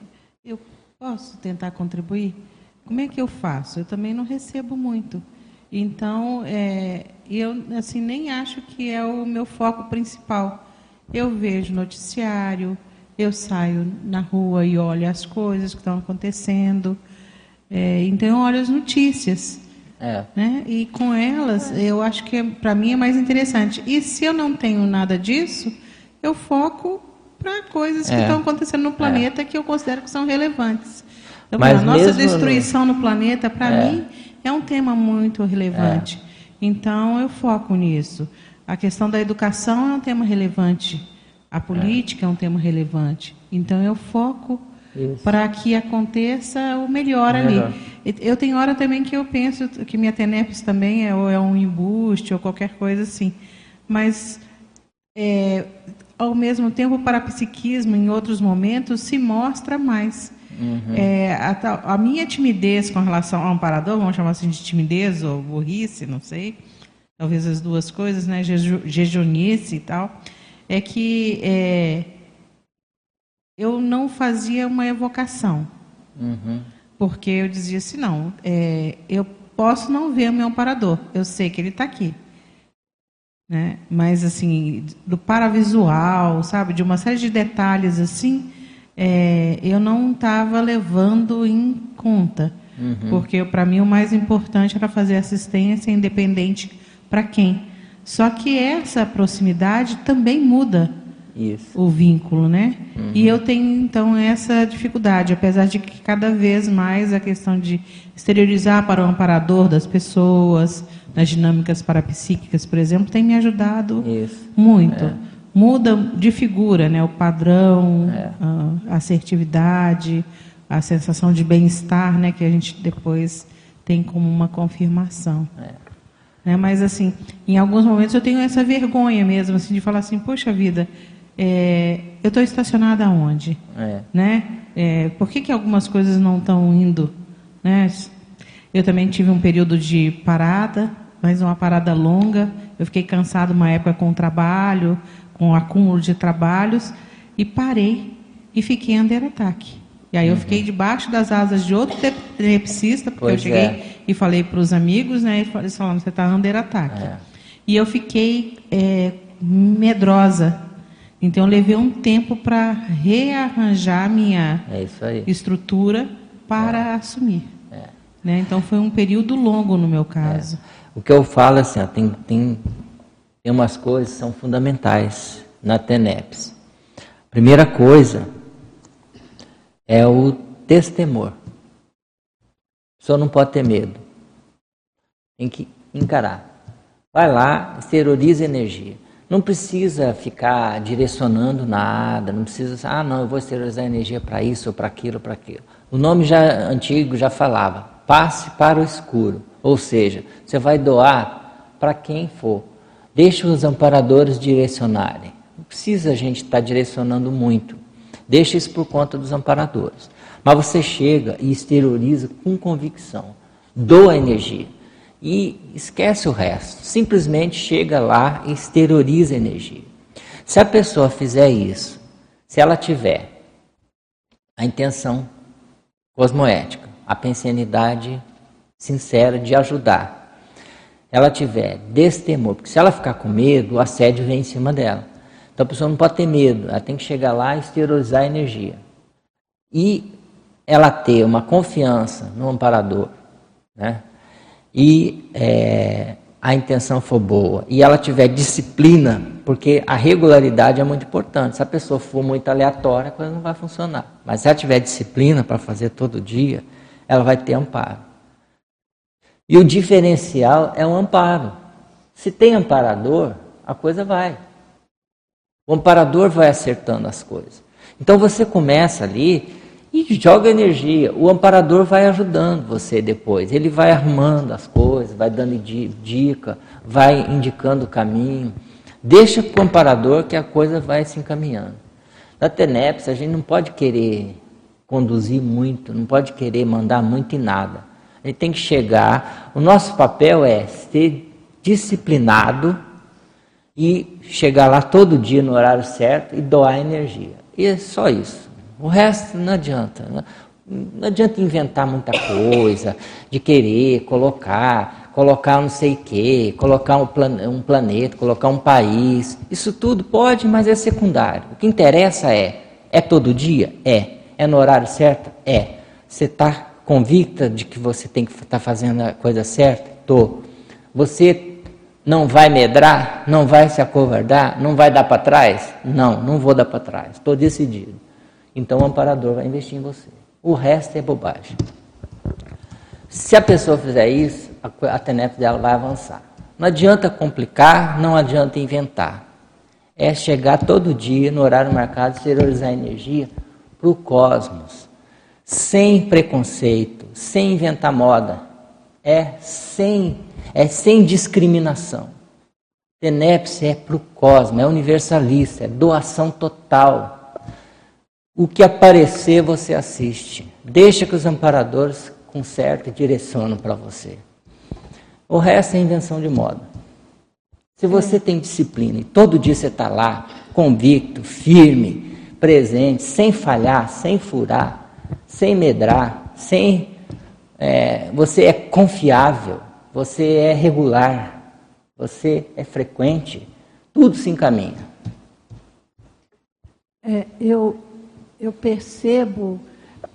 Speaker 6: eu posso tentar contribuir?
Speaker 8: como é que eu faço? Eu também não recebo muito. Então, é, eu assim nem acho que é o meu foco principal. Eu vejo noticiário, eu saio na rua e olho as coisas que estão acontecendo. É, então, eu olho as notícias. É. Né? E com elas, eu acho que para mim é mais interessante. E se eu não tenho nada disso, eu foco para coisas é. que estão acontecendo no planeta é. que eu considero que são relevantes. Então, Mas a nossa destruição no, no planeta, para é. mim, é um tema muito relevante. É. Então, eu foco nisso. A questão da educação é um tema relevante. A política é, um tema relevante. Então, eu foco para que aconteça o melhor, melhor, ali. Eu tenho hora também que eu penso que minha TENEPS também é, ou é um embuste ou qualquer coisa assim. Mas, é, ao mesmo tempo, o parapsiquismo, em outros momentos, se mostra mais. Uhum. É, a, a, minha timidez com relação ao amparador, vamos chamar assim de timidez ou burrice, não sei, talvez as duas coisas, né, jejunice e tal, é que é, eu não fazia uma evocação. Uhum. Porque eu dizia assim, não, é, eu posso não ver o meu amparador, eu sei que ele está aqui. Né? Mas, assim, do paravisual, sabe, de uma série de detalhes assim, é, eu não estava levando em conta. Uhum. Porque, para mim, o mais importante era fazer assistência independente para quem. Só que essa proximidade também muda isso. o vínculo, né? Uhum. E eu tenho então essa dificuldade, apesar de que cada vez mais a questão de exteriorizar para o amparador das pessoas, nas dinâmicas parapsíquicas, por exemplo, tem me ajudado Isso. muito. É. Muda de figura, né? O padrão, é. a assertividade, a sensação de bem-estar, né? Que a gente depois tem como uma confirmação. É. Né? Mas assim, em alguns momentos eu tenho essa vergonha mesmo, assim, de falar assim, poxa vida, é, eu estou estacionada onde? É. Né? É, por que, que algumas coisas não estão indo? Né? Eu também tive um período de parada, mas uma parada longa. Eu fiquei cansado uma época com o trabalho, com o acúmulo de trabalhos, e parei e fiquei under ataque. E aí eu uhum. fiquei debaixo das asas de outro tenepsista, porque pois eu cheguei é. e falei para os amigos, né? Eles falaram, você está under ataque. É. E eu fiquei é, medrosa, então, eu levei um tempo para rearranjar minha é estrutura para é. assumir. É. Né? Então, foi um período longo no meu caso.
Speaker 1: O que eu falo assim, ó, tem, tem, tem umas coisas que são fundamentais na TENEPS. Primeira coisa é o destemor. A pessoa não pode ter medo. Tem que encarar. Vai lá, exterioriza energia. Não precisa ficar direcionando nada, não precisa, ah, não, eu vou esterilizar energia para isso ou para aquilo para aquilo. O nome já antigo já falava, passe para o escuro. Ou seja, você vai doar para quem for. Deixe os amparadores direcionarem. Não precisa a gente estar tá direcionando muito. Deixe isso por conta dos amparadores. Mas você chega e exterioriza com convicção. Doa energia e esquece o resto. Simplesmente chega lá e exterioriza a energia. Se a pessoa fizer isso, se ela tiver a intenção cosmoética, a pensenidade sincera de ajudar, ela tiver destemor, porque se ela ficar com medo, o assédio vem em cima dela. Então a pessoa não pode ter medo, ela tem que chegar lá e exteriorizar a energia. E ela ter uma confiança no amparador, né? e é, a intenção for boa e ela tiver disciplina, porque a regularidade é muito importante. Se a pessoa for muito aleatória, a coisa não vai funcionar. Mas se ela tiver disciplina para fazer todo dia, ela vai ter amparo. E o diferencial é o amparo. Se tem amparador, a coisa vai. O amparador vai acertando as coisas. Então você começa ali e joga energia. O amparador vai ajudando você depois. Ele vai arrumando as coisas, vai dando dica, vai indicando o caminho. Deixa para o amparador que a coisa vai se encaminhando. Na TENEPS, a gente não pode querer conduzir muito, não pode querer mandar muito em nada. Gente tem que chegar. O nosso papel é ser disciplinado e chegar lá todo dia no horário certo e doar energia. E é só isso. O resto não adianta. Né? Não adianta inventar muita coisa, de querer colocar, colocar não sei o quê, colocar um, plan um planeta, colocar um país. Isso tudo pode, mas é secundário. O que interessa é, é todo dia? É. É no horário certo? É. Você está convicta de que você tem que estar tá fazendo a coisa certa? Estou. Você não vai medrar? Não vai se acovardar? Não vai dar para trás? Não, não vou dar para trás. Estou decidido. Então o amparador vai investir em você. O resto é bobagem. Se a pessoa fizer isso, a TENEP dela vai avançar. Não adianta complicar, não adianta inventar. É chegar todo dia no horário marcado, exteriorizar energia para o cosmos, sem preconceito, sem inventar moda, é sem, é sem discriminação. TENEPS é para o cosmos, é universalista, é doação total. O que aparecer, você assiste. Deixa que os amparadores consertem e direcionam para você. O resto é invenção de moda. Se você tem disciplina e todo dia você está lá, convicto, firme, presente, sem falhar, sem furar, sem medrar, sem. É, você é confiável, você é regular, você é frequente, tudo se encaminha.
Speaker 6: É, eu eu percebo,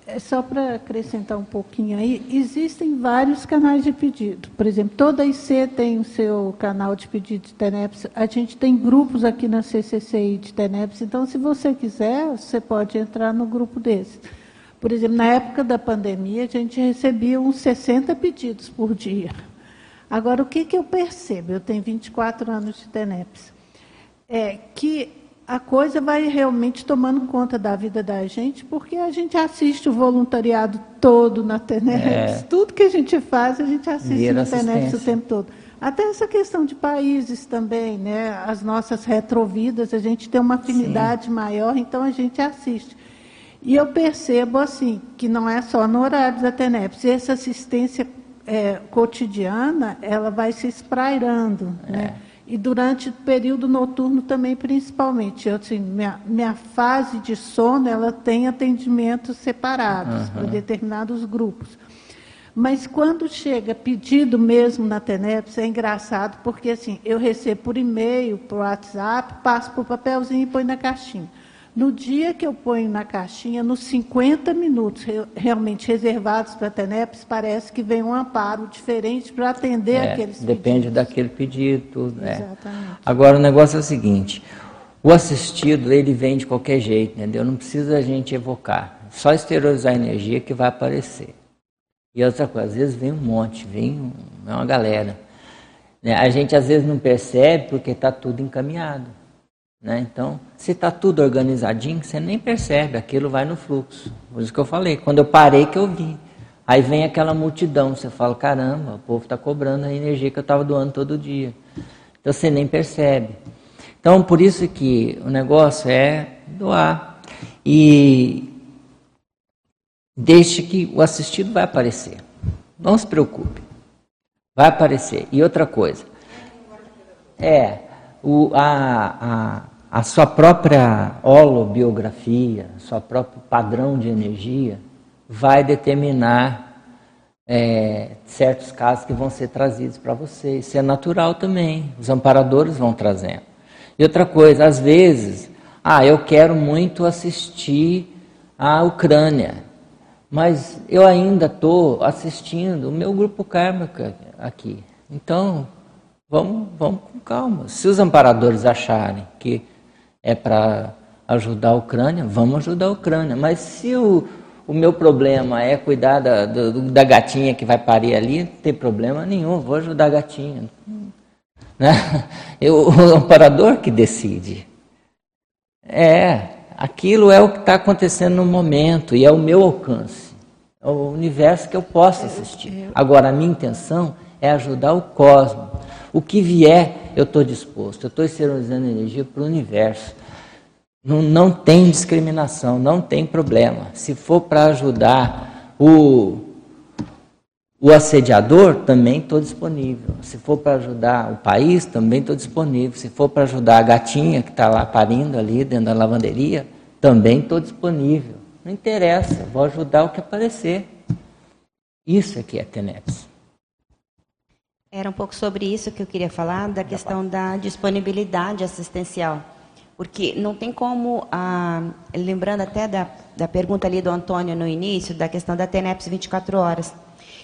Speaker 6: é só para acrescentar um pouquinho aí, existem vários canais de pedido. Por exemplo, toda IC tem o seu canal de pedido de TENEPS. A gente tem grupos aqui na CCCI de TENEPS. Então, se você quiser, você pode entrar no grupo desse. Por exemplo, na época da pandemia, a gente recebia uns 60 pedidos por dia. Agora, o que, que eu percebo? Eu tenho 24 anos de TENEPS. É que a coisa vai realmente tomando conta da vida da gente, porque a gente assiste o voluntariado todo na TENEPS. É. Tudo que a gente faz, a gente assiste na TENEPS o tempo todo. Até essa questão de países também, né? As nossas retrovidas, a gente tem uma afinidade Sim. maior, então a gente assiste. E eu percebo assim que não é só no horário da TENEPS, essa assistência é, cotidiana, ela vai se esprairando, é. né? e durante o período noturno também, principalmente. Eu, assim, minha, minha fase de sono, ela tem atendimentos separados uhum. para determinados grupos. Mas quando chega pedido mesmo na TENEPS, é engraçado, porque assim, eu recebo por e-mail, por WhatsApp, passo por papelzinho e põe na caixinha. No dia que eu ponho na caixinha, nos 50 minutos realmente reservados para a TENEPS, parece que vem um amparo diferente para atender é, aqueles
Speaker 1: Depende pedidos. daquele pedido. Né? Exatamente. Agora, o negócio é o seguinte, o assistido, ele vem de qualquer jeito, entendeu? Não precisa a gente evocar. Só exteriorizar a energia que vai aparecer. E outra coisa, às vezes vem um monte, vem uma galera. Né? A gente às vezes não percebe porque está tudo encaminhado. Né? Então, se está tudo organizadinho, você nem percebe, aquilo vai no fluxo. Por isso que eu falei, quando eu parei que eu vi. Aí vem aquela multidão, você fala, caramba, o povo está cobrando a energia que eu estava doando todo dia. Então você nem percebe. Então, por isso que o negócio é doar. E deixe que o assistido vai aparecer. Não se preocupe. Vai aparecer. E outra coisa. É, o, a, a, a sua própria holobiografia, seu próprio padrão de energia, vai determinar é, certos casos que vão ser trazidos para você. Isso é natural também. Os amparadores vão trazendo. E outra coisa, às vezes, ah, eu quero muito assistir a Ucrânia, mas eu ainda estou assistindo o meu grupo kármico aqui. Então, vamos, vamos com calma. Se os amparadores acharem que é para ajudar a Ucrânia, vamos ajudar a Ucrânia. Mas se o, o meu problema é cuidar da, do, da gatinha que vai parir ali, não tem problema nenhum, vou ajudar a gatinha. Né? Eu, o amparador que decide. É, aquilo é o que está acontecendo no momento e é o meu alcance. É o universo que eu posso assistir. Agora, a minha intenção é ajudar o cosmos. O que vier, eu estou disposto. Eu estou exteriorizando energia para o universo. Não, não tem discriminação, não tem problema. Se for para ajudar o, o assediador, também estou disponível. Se for para ajudar o país, também estou disponível. Se for para ajudar a gatinha que está lá parindo ali dentro da lavanderia, também estou disponível. Não interessa, vou ajudar o que aparecer. Isso aqui é TENEPS.
Speaker 7: Era um pouco sobre isso que eu queria falar, da questão da disponibilidade assistencial. Porque não tem como, ah, lembrando até da, da pergunta ali do Antônio no início, da questão da TENEPS 24 horas.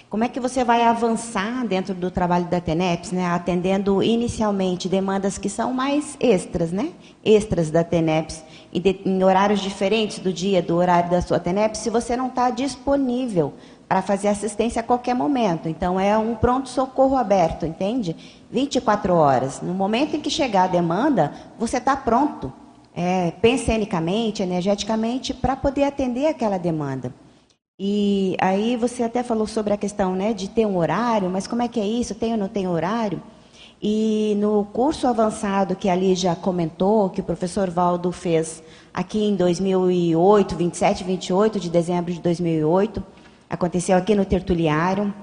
Speaker 7: Como é que você vai avançar dentro do trabalho da TENEPS, né, atendendo inicialmente demandas que são mais extras, né, extras da TENEPS, em, de, em horários diferentes do dia, do horário da sua TENEPS, se você não está disponível para fazer assistência a qualquer momento. Então, é um pronto-socorro aberto, entende? 24 horas. No momento em que chegar a demanda, você está pronto, é, pensenicamente, energeticamente, para poder atender aquela demanda. E aí você até falou sobre a questão né, de ter um horário, mas como é que é isso? Tem ou não tem horário? E no curso avançado que ali já comentou, que o professor Valdo fez aqui em 2008, 27 e 28 de dezembro de 2008, aconteceu aqui no Tertuliário,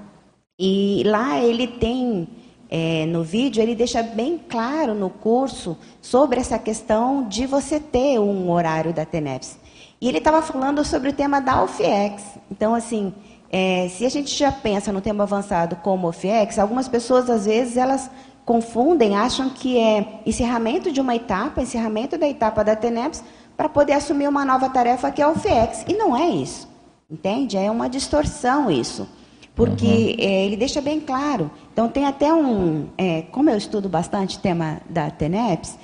Speaker 7: e lá ele tem, é, no vídeo, ele deixa bem claro no curso sobre essa questão de você ter um horário da TENEPS. E ele estava falando sobre o tema da UFIEX. Então, assim, é, se a gente já pensa no tema avançado como UFIEX, algumas pessoas, às vezes, elas confundem, acham que é encerramento de uma etapa, encerramento da etapa da TENEPS, para poder assumir uma nova tarefa que é o UFIEX. E não é isso. Entende? É uma distorção isso. Porque uhum. é, ele deixa bem claro. Então, tem até um. É, como eu estudo bastante o tema da TENEPS,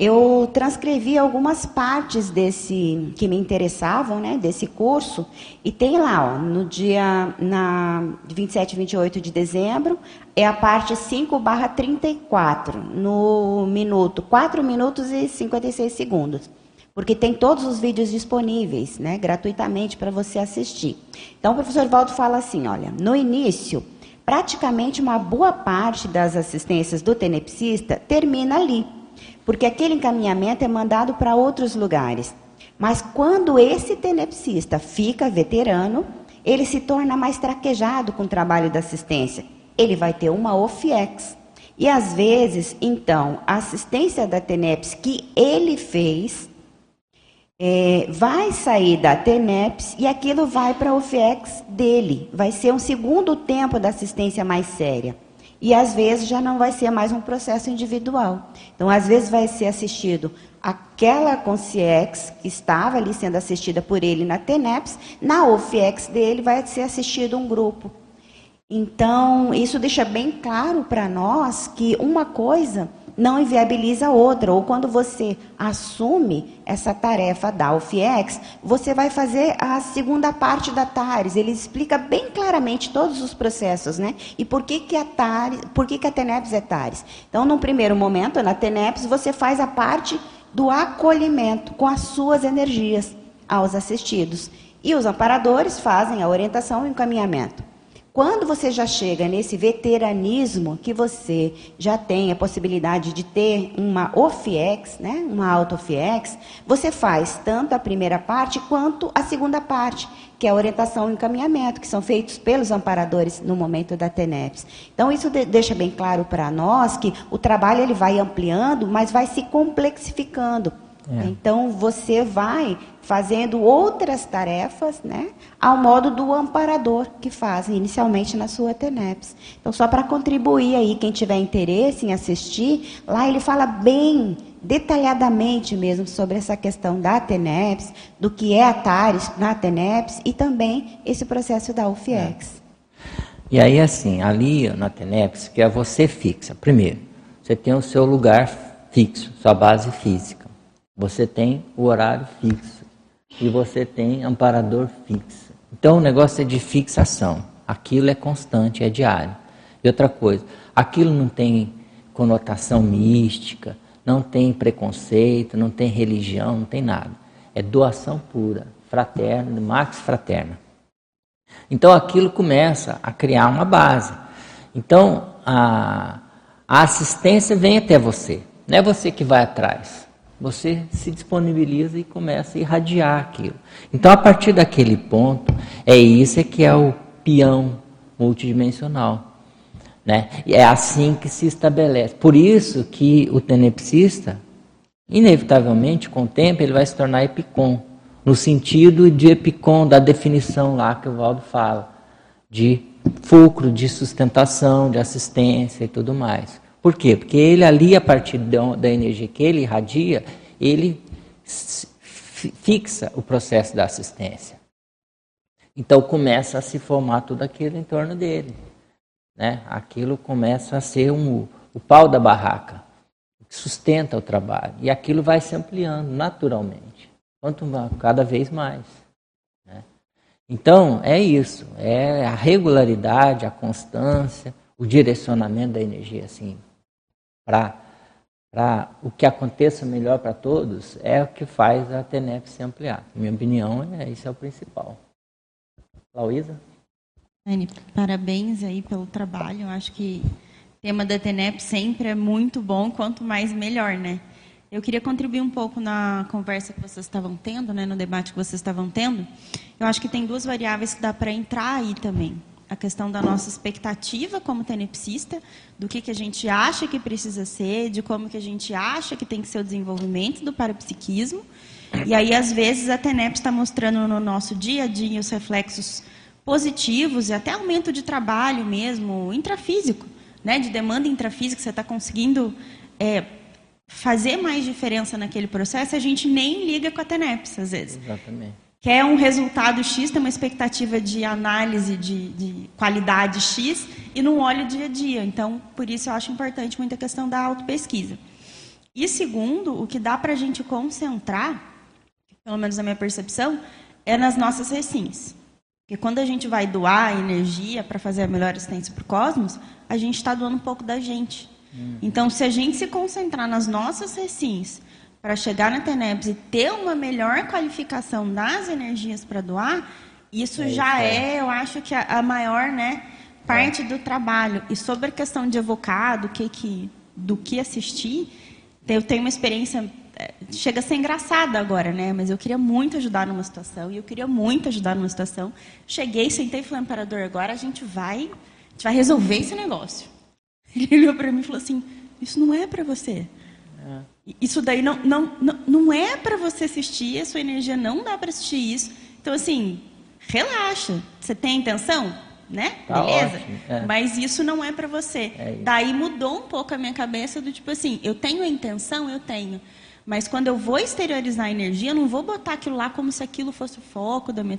Speaker 7: eu transcrevi algumas partes desse que me interessavam, né, desse curso, e tem lá, ó, no dia na 27 e 28 de dezembro, é a parte 5/34, no minuto 4 minutos e 56 segundos. Porque tem todos os vídeos disponíveis, né, gratuitamente para você assistir. Então o professor Valdo fala assim, olha, no início, praticamente uma boa parte das assistências do tenepsista termina ali porque aquele encaminhamento é mandado para outros lugares. Mas quando esse tenepsista fica veterano, ele se torna mais traquejado com o trabalho da assistência. Ele vai ter uma OFIEX. E às vezes, então, a assistência da TENEPS que ele fez é, vai sair da TENEPS e aquilo vai para a OFIEX dele. Vai ser um segundo tempo da assistência mais séria. E às vezes já não vai ser mais um processo individual. Então, às vezes vai ser assistido aquela Conciex que estava ali sendo assistida por ele na TENEPS, na OFIEX dele vai ser assistido um grupo. Então, isso deixa bem claro para nós que uma coisa não inviabiliza outra. Ou quando você assume essa tarefa da UFIEX, você vai fazer a segunda parte da TARES. Ele explica bem claramente todos os processos, né? E por que, que a TARES, por que, que a TENEPS é TARES. Então, num primeiro momento, na TENEPS, você faz a parte do acolhimento com as suas energias aos assistidos. E os amparadores fazem a orientação e o encaminhamento. Quando você já chega nesse veteranismo, que você já tem a possibilidade de ter uma OFIEX, né, uma auto-OFIEX, você faz tanto a primeira parte quanto a segunda parte, que é a orientação e encaminhamento, que são feitos pelos amparadores no momento da TENEPS. Então, isso de deixa bem claro para nós que o trabalho ele vai ampliando, mas vai se complexificando. É. Então, você vai fazendo outras tarefas, né, ao modo do amparador que faz inicialmente na sua TENEPS. Então, só para contribuir aí, quem tiver interesse em assistir, lá ele fala bem detalhadamente mesmo sobre essa questão da TENEPS, do que é a TARES na TENEPS e também esse processo da UFIEX.
Speaker 1: É. E aí, assim, ali na TENEPS, que é você fixa. Primeiro, você tem o seu lugar fixo, sua base física. Você tem o horário fixo e você tem amparador fixo. Então o negócio é de fixação. Aquilo é constante, é diário. E outra coisa, aquilo não tem conotação mística, não tem preconceito, não tem religião, não tem nada. É doação pura, fraterna, max fraterna. Então aquilo começa a criar uma base. Então a, a assistência vem até você, não é você que vai atrás você se disponibiliza e começa a irradiar aquilo. Então, a partir daquele ponto, é isso que é o peão multidimensional. Né? E é assim que se estabelece. Por isso que o tenepsista, inevitavelmente, com o tempo, ele vai se tornar epicom, no sentido de epicom, da definição lá que o Valdo fala, de fulcro, de sustentação, de assistência e tudo mais. Por quê? Porque ele ali, a partir da energia que ele irradia, ele fixa o processo da assistência. Então começa a se formar tudo aquilo em torno dele. Né? Aquilo começa a ser um, o pau da barraca, que sustenta o trabalho. E aquilo vai se ampliando naturalmente, quanto cada vez mais. Né? Então, é isso, é a regularidade, a constância, o direcionamento da energia, assim, para o que aconteça melhor para todos, é o que faz a TENEP se ampliar. Minha opinião, é, isso é o principal. Lauísa?
Speaker 9: Anne, parabéns aí pelo trabalho. Eu acho que o tema da TENEP sempre é muito bom, quanto mais melhor, né? Eu queria contribuir um pouco na conversa que vocês estavam tendo, né, no debate que vocês estavam tendo. Eu acho que tem duas variáveis que dá para entrar aí também. A questão da nossa expectativa como tenepsista, do que, que a gente acha que precisa ser, de como que a gente acha que tem que ser o desenvolvimento do parapsiquismo. E aí, às vezes, a TENEP está mostrando no nosso dia a dia os reflexos positivos e até aumento de trabalho mesmo, intrafísico, né, de demanda intrafísica, você está conseguindo é, fazer mais diferença naquele processo, a gente nem liga com a TENEPS, às vezes.
Speaker 1: Exatamente.
Speaker 9: Quer um resultado X, tem uma expectativa de análise de, de qualidade X e não olha o dia a dia. Então, por isso eu acho importante muito a questão da autopesquisa. E segundo, o que dá para a gente concentrar, pelo menos na minha percepção, é nas nossas recins. Porque quando a gente vai doar energia para fazer a melhor assistência para o cosmos, a gente está doando um pouco da gente. Uhum. Então, se a gente se concentrar nas nossas recins para chegar na Tenebs e ter uma melhor qualificação das energias para doar, isso é já é. é, eu acho que a, a maior né, parte é. do trabalho. E sobre a questão de evocar, do que, que, do que assistir, eu tenho uma experiência chega a ser engraçada agora, né? Mas eu queria muito ajudar numa situação e eu queria muito ajudar numa situação. Cheguei, sentei e falei, imperador, agora a gente vai, a gente vai resolver esse negócio. Ele olhou para mim e falou assim: isso não é para você. É. Isso daí não, não, não, não é para você assistir, a sua energia não dá para assistir isso. Então, assim, relaxa. Você tem intenção? Né? Tá Beleza? É. Mas isso não é para você. É Daí mudou um pouco a minha cabeça do tipo assim, eu tenho a intenção, eu tenho. Mas quando eu vou exteriorizar a energia, eu não vou botar aquilo lá como se aquilo fosse o foco da minha.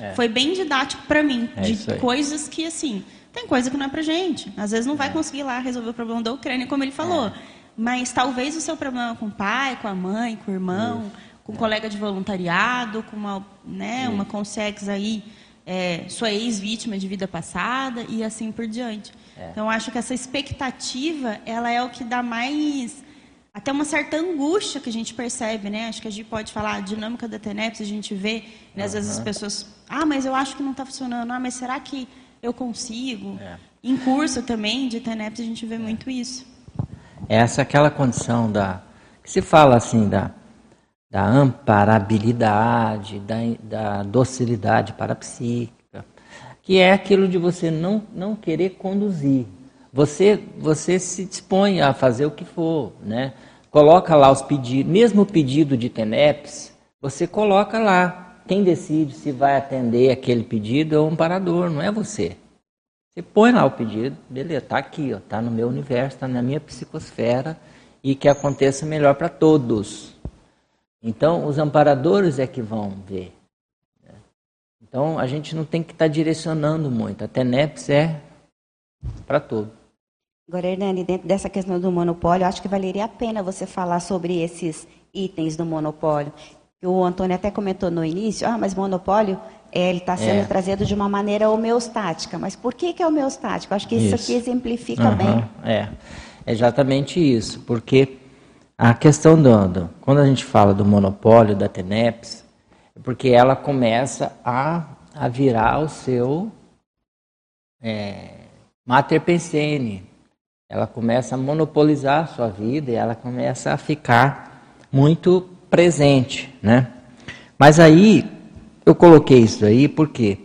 Speaker 9: É. Foi bem didático para mim, é de coisas que, assim, tem coisa que não é para gente. Às vezes não vai é. conseguir lá resolver o problema da Ucrânia, como ele falou. É. Mas talvez o seu problema com o pai, com a mãe, com o irmão, Isso. com um colega de voluntariado, com uma, né, uma consex aí, é, sua ex-vítima de vida passada e assim por diante. É. Então, acho que essa expectativa, ela é o que dá mais até uma certa angústia que a gente percebe, né? Acho que a gente pode falar a dinâmica da TENEPS, a gente vê, né, às vezes as pessoas, ah, mas eu acho que não está funcionando, ah, mas será que eu consigo? É. Em curso também de TENEPS a gente vê é. muito isso.
Speaker 1: Essa é aquela condição da que se fala assim da da amparabilidade, da, da docilidade parapsíquica, que é aquilo de você não, não querer conduzir. Você, você se dispõe a fazer o que for, né? Coloca lá os pedidos, mesmo o pedido de TENEPS, você coloca lá. Quem decide se vai atender aquele pedido é o amparador, não é você. Você põe lá o pedido, beleza, está aqui, está no meu universo, está na minha psicosfera e que aconteça melhor para todos. Então, os amparadores é que vão ver. Né? Então, a gente não tem que estar tá direcionando muito. A TENEPS é para todos.
Speaker 7: Agora, Hernani, dentro dessa questão do monopólio, acho que valeria a pena você falar sobre esses itens do monopólio. O Antônio até comentou no início, ah, mas monopólio é, ele está sendo é. trazido de uma maneira homeostática. Mas por que, que é homeostático? Acho que isso, isso aqui exemplifica uhum, bem.
Speaker 1: É, exatamente isso, porque a questão do, do, quando a gente fala do monopólio da TENEPS, é porque ela começa a, a virar o seu é, mater pensene, ela começa a monopolizar a sua vida e ela começa a ficar muito presente, né? Mas aí eu coloquei isso aí porque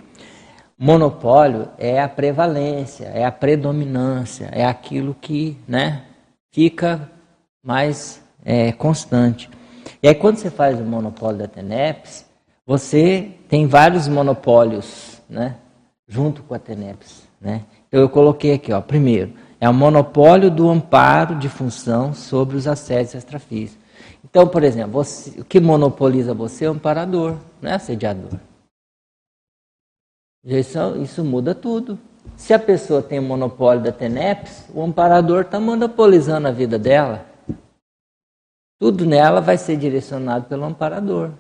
Speaker 1: monopólio é a prevalência, é a predominância, é aquilo que, né, fica mais é, constante. E aí quando você faz o monopólio da TENEPS, você tem vários monopólios, né? Junto com a TENEPS, né? Então eu coloquei aqui, ó, primeiro, é o monopólio do amparo de função sobre os assédios extrafísicos. Então, por exemplo, você, o que monopoliza você é o amparador, não é assediador. Isso, isso muda tudo. Se a pessoa tem o monopólio da TENEPS, o amparador está monopolizando a vida dela. Tudo nela vai ser direcionado pelo amparador.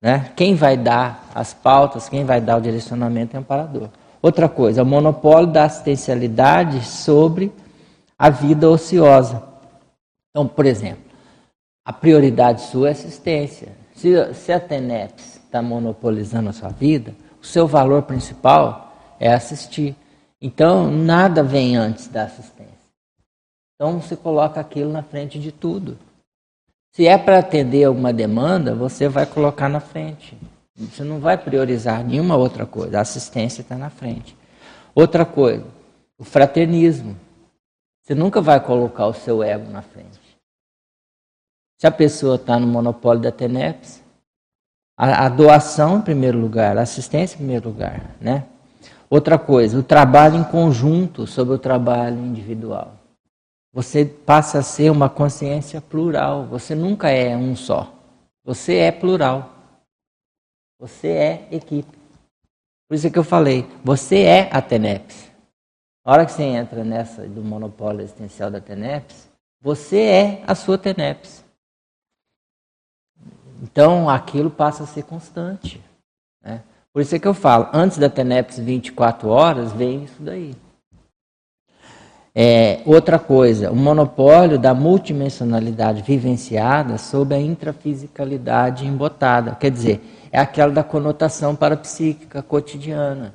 Speaker 1: Né? Quem vai dar as pautas, quem vai dar o direcionamento é o amparador. Outra coisa, o monopólio da assistencialidade sobre a vida ociosa. Então, por exemplo, a prioridade sua é assistência. Se, se a TENEPS está monopolizando a sua vida, o seu valor principal é assistir. Então, nada vem antes da assistência. Então, você coloca aquilo na frente de tudo. Se é para atender alguma demanda, você vai colocar na frente. Você não vai priorizar nenhuma outra coisa. A assistência está na frente. Outra coisa, o fraternismo. Você nunca vai colocar o seu ego na frente. Se a pessoa está no monopólio da TENEPS, a, a, doação em primeiro lugar, a assistência em primeiro lugar, né? Outra coisa, o trabalho em conjunto sobre o trabalho individual. Você passa a ser uma consciência plural. Você nunca é um só. Você é plural. Você é equipe. Por isso que eu falei, você é a TENEPS. Na hora que você entra nessa do monopólio existencial da TENEPS, você é a sua TENEPS. Então aquilo passa a ser constante. Né? Por isso é que eu falo, antes da TENEPS 24 horas, vem isso daí. É, outra coisa, o monopólio da multidimensionalidade vivenciada sob a intrafisicalidade embotada. Quer dizer, é aquela da conotação parapsíquica cotidiana.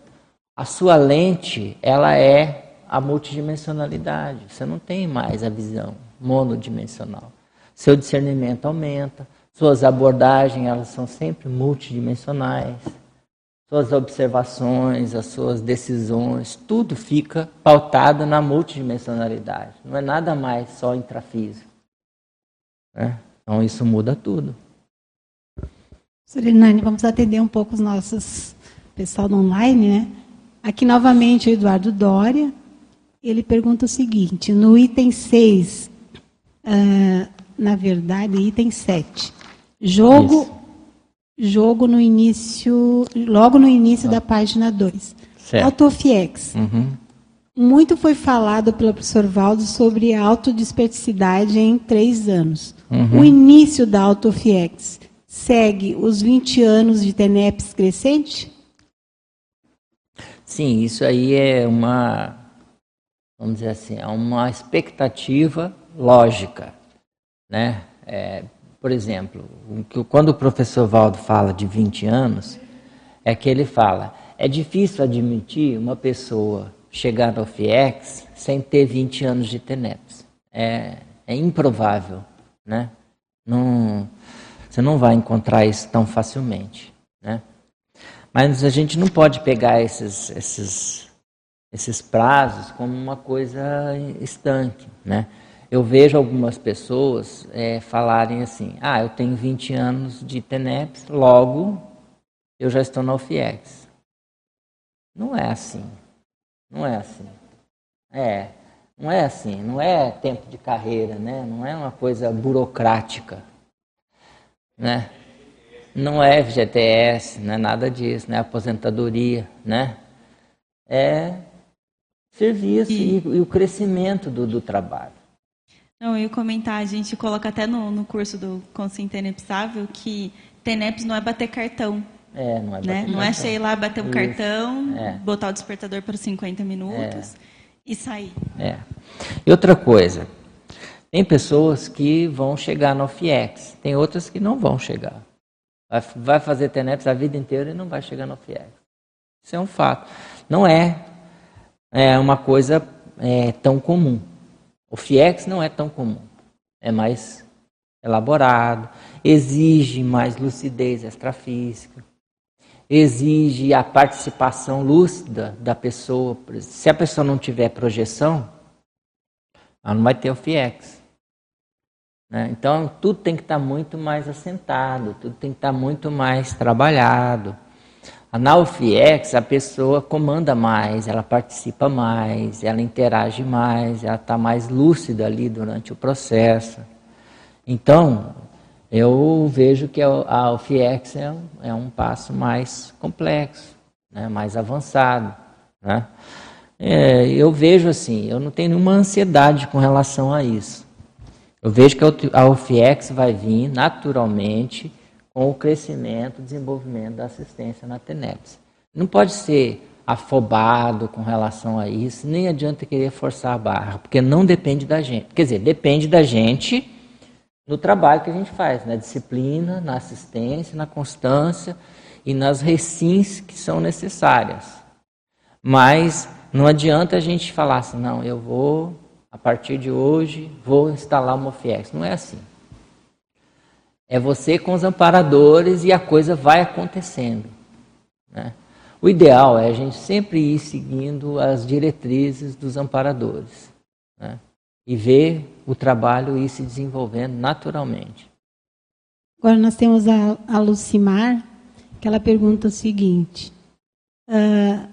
Speaker 1: A sua lente, ela é a multidimensionalidade. Você não tem mais a visão monodimensional. Seu discernimento aumenta, suas abordagens, elas são sempre multidimensionais suas observações, as suas decisões, tudo fica pautado na multidimensionalidade. Não é nada mais só intrafísico. Né? Então isso muda tudo.
Speaker 3: Surinane, vamos atender um pouco os nossos pessoal do online, né? Aqui novamente o Eduardo Dória. Ele pergunta o seguinte: no item 6, uh, ah, na verdade, item 7, jogo Isso jogo no início, logo no início ah. da página 2. Autofiex. Uhum. Muito foi falado pelo professor Valdo sobre autodesperticidade em três anos. Uhum. O início da Autofiex segue os 20 anos de TENEPS crescente?
Speaker 1: Sim, isso aí é uma, vamos dizer assim, é uma expectativa lógica, né? É, por exemplo, quando o professor Valdo fala de 20 anos, é que ele fala: é difícil admitir uma pessoa chegar no FIEX sem ter 20 anos de TENEPS. É, é improvável, né? Não, você não vai encontrar isso tão facilmente, né? Mas a gente não pode pegar esses, esses, esses prazos como uma coisa estanque, né? Eu vejo algumas pessoas é, falarem assim: ah, eu tenho 20 anos de TENEPS, logo eu já estou na UFIEX. Não é assim. Não é assim. É, não é assim. Não é tempo de carreira, né? Não é uma coisa burocrática, né? Não é FGTS, não é nada disso, não é aposentadoria, né? É serviço e, e, o crescimento do, do trabalho.
Speaker 9: Não, eu ia comentar, a gente coloca até no, no curso do Consciência Tenepsável que TENEPS não é bater cartão.
Speaker 1: É, não é bater
Speaker 9: né?
Speaker 1: cartão.
Speaker 9: Não é chegar lá, bater um Isso. cartão, é. botar o despertador por 50 minutos é. e sair.
Speaker 1: É. E outra coisa, tem pessoas que vão chegar no FIEX, tem outras que não vão chegar. Vai fazer TENEPS a vida inteira e não vai chegar no FIEX. Isso é um fato. Não é, é uma coisa é, tão comum. O FIEX não é tão comum, é mais elaborado, exige mais lucidez extrafísica, exige a participação lúcida da pessoa. Se a pessoa não tiver projeção, ela não vai ter o FIEX. Né? Então, tudo tem que estar tá muito mais assentado, tudo tem que estar tá muito mais trabalhado. Na UFIEX, a pessoa comanda mais, ela participa mais, ela interage mais, ela está mais lúcida ali durante o processo. Então, eu vejo que a UFIEX é um, é um passo mais complexo, né, mais avançado. Né? É, eu vejo assim, eu não tenho nenhuma ansiedade com relação a isso. Eu vejo que a UFIEX vai vir naturalmente com o crescimento, o desenvolvimento da assistência na TENEPS. Não pode ser afobado com relação a isso, nem adianta querer forçar a barra, porque não depende da gente. Quer dizer, depende da gente no trabalho que a gente faz, na disciplina, na assistência, na constância e nas recins que são necessárias. Mas não adianta a gente falar assim, não, eu vou, a partir de hoje, vou instalar uma FIEX. Não é assim. É você com os amparadores e a coisa vai acontecendo. Né? O ideal é a gente sempre ir seguindo as diretrizes dos amparadores né? e ver o trabalho ir se desenvolvendo naturalmente.
Speaker 3: Agora nós temos a, a Lucimar, que ela pergunta o seguinte: uh,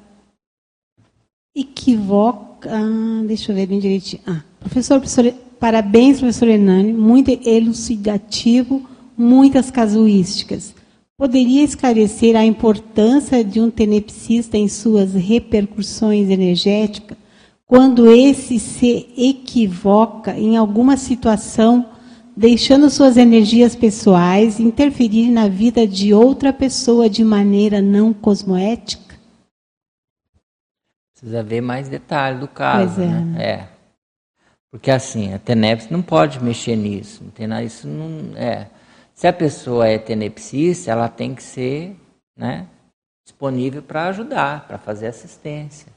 Speaker 3: equivoca. Ah, deixa eu ver bem direitinho. Ah, professor, professor, parabéns, professor Hernani, muito elucidativo muitas casuísticas. Poderia esclarecer a importância de um tenepsista em suas repercussões energéticas quando esse se equivoca em alguma situação, deixando suas energias pessoais interferir na vida de outra pessoa de maneira não cosmoética?
Speaker 1: Precisa ver mais detalhe do caso. Pois é. Né? é. Porque assim, a TENEPS não pode mexer nisso. Isso não é. Se a pessoa é tenepsista, ela tem que ser né, disponível para ajudar, para fazer assistência.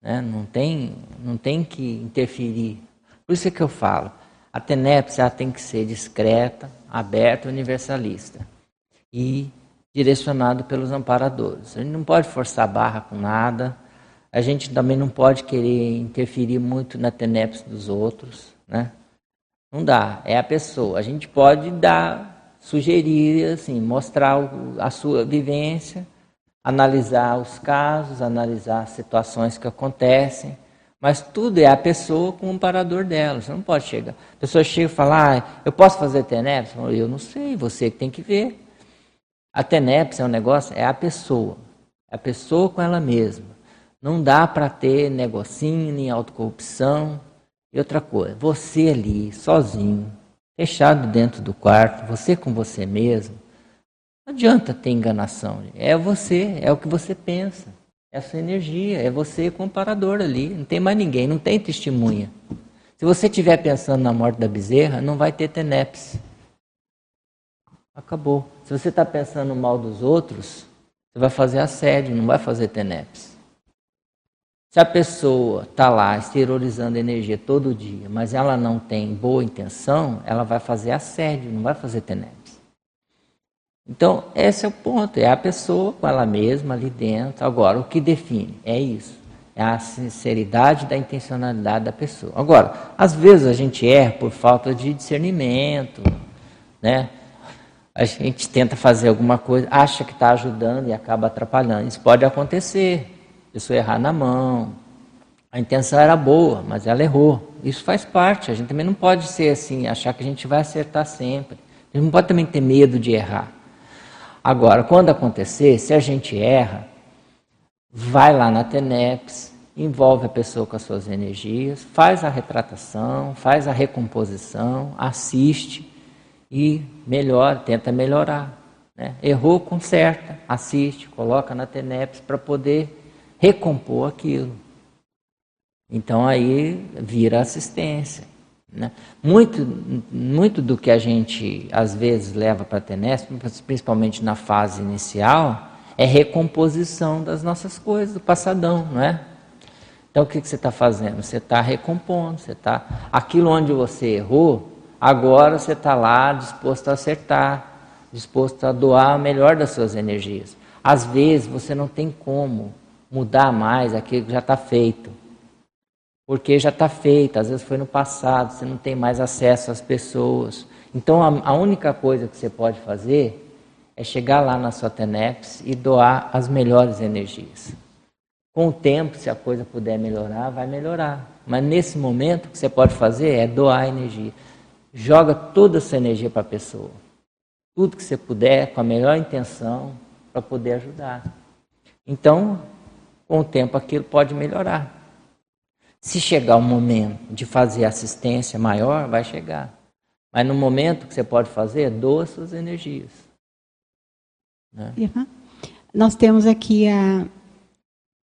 Speaker 1: Né? Não, tem, não tem que interferir. Por isso é que eu falo, a tenepsia tem que ser discreta, aberta universalista. E direcionado pelos amparadores. A gente não pode forçar a barra com nada. A gente também não pode querer interferir muito na tenepsia dos outros, né? Não dá, é a pessoa. A gente pode dar, sugerir, assim, mostrar a sua vivência, analisar os casos, analisar as situações que acontecem, mas tudo é a pessoa com o parador dela. Você não pode chegar. A pessoa chega e fala, ah, eu posso fazer TENEPS? Eu não sei, você que tem que ver. A TENEPS é um negócio, é a pessoa. É a pessoa com ela mesma. Não dá para ter negocinho, nem autocorrupção, e outra coisa, você ali, sozinho, fechado dentro do quarto, você com você mesmo, não adianta ter enganação. É você, é o que você pensa, é a sua energia, é você comparador ali, não tem mais ninguém, não tem testemunha. Se você estiver pensando na morte da bezerra, não vai ter tenepse. Acabou. Se você está pensando mal dos outros, você vai fazer assédio, não vai fazer tenepse. Se a pessoa está lá exteriorizando energia todo dia, mas ela não tem boa intenção, ela vai fazer assédio, não vai fazer tenebres. Então, esse é o ponto, é a pessoa com ela mesma ali dentro. Agora, o que define é isso, é a sinceridade da intencionalidade da pessoa. Agora, às vezes a gente erra por falta de discernimento, né? A gente tenta fazer alguma coisa, acha que está ajudando e acaba atrapalhando. Isso pode acontecer pessoa errar na mão. A intenção era boa, mas ela errou. Isso faz parte. A gente também não pode ser assim, achar que a gente vai acertar sempre. A gente não pode também ter medo de errar. Agora, quando acontecer, se a gente erra, vai lá na TENEPS, envolve a pessoa com as suas energias, faz a retratação, faz a recomposição, assiste e melhora, tenta melhorar. Né? Errou, conserta, assiste, coloca na TENEPS para poder recompor aquilo. Então aí vira assistência. Né? Muito, muito do que a gente às vezes leva para a TENES, principalmente na fase inicial, é recomposição das nossas coisas, do passadão, não é? Então o que, que você está fazendo? Você está recompondo, você está. Aquilo onde você errou, agora você está lá disposto a acertar, disposto a doar a melhor das suas energias. Às vezes você não tem como mudar mais aquilo que já está feito. porque já está feita, às vezes foi no passado, você não tem mais acesso às pessoas. Então a, a única coisa que você pode fazer é chegar lá na sua TENEPS e doar as melhores energias. Com o tempo, se a coisa puder melhorar, vai melhorar. Mas nesse momento, o que você pode fazer é doar energia. Joga toda essa energia para a pessoa. Tudo que você puder, com a melhor intenção, para poder ajudar. Então, com o tempo, aquilo pode melhorar. Se chegar o momento de fazer assistência maior, vai chegar. Mas no momento que você pode fazer, doa suas energias.
Speaker 3: Né? Nós temos aqui a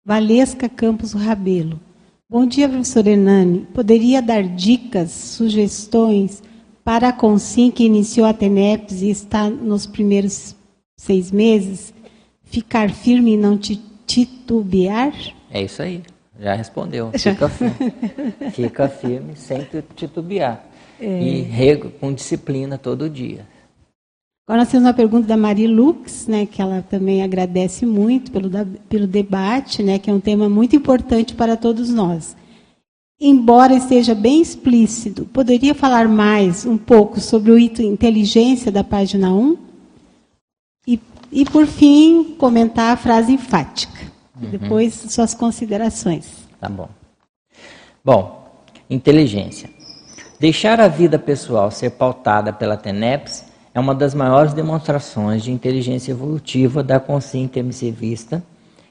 Speaker 3: Valesca Campos Rabelo. Bom dia, professor Hernani. Poderia dar dicas, sugestões para a Consim que iniciou a TENEPS e está nos primeiros seis meses? Ficar firme e não titubear?
Speaker 1: É isso aí. Já respondeu. Fica firme. Fica firme sem titubear. É. E rego, com disciplina todo dia.
Speaker 3: Agora nós temos uma pergunta da Mari Lux, né, que ela também agradece muito pelo, pelo debate, né, que é um tema muito importante para todos nós. Embora esteja bem explícito, poderia falar mais um pouco sobre o item inteligência da página 1? E, e por fim, comentar a frase enfática. Uhum. Depois, suas considerações.
Speaker 1: Tá bom. Bom, inteligência. Deixar a vida pessoal ser pautada pela TENEPS é uma das maiores demonstrações de inteligência evolutiva da consciência intermissivista,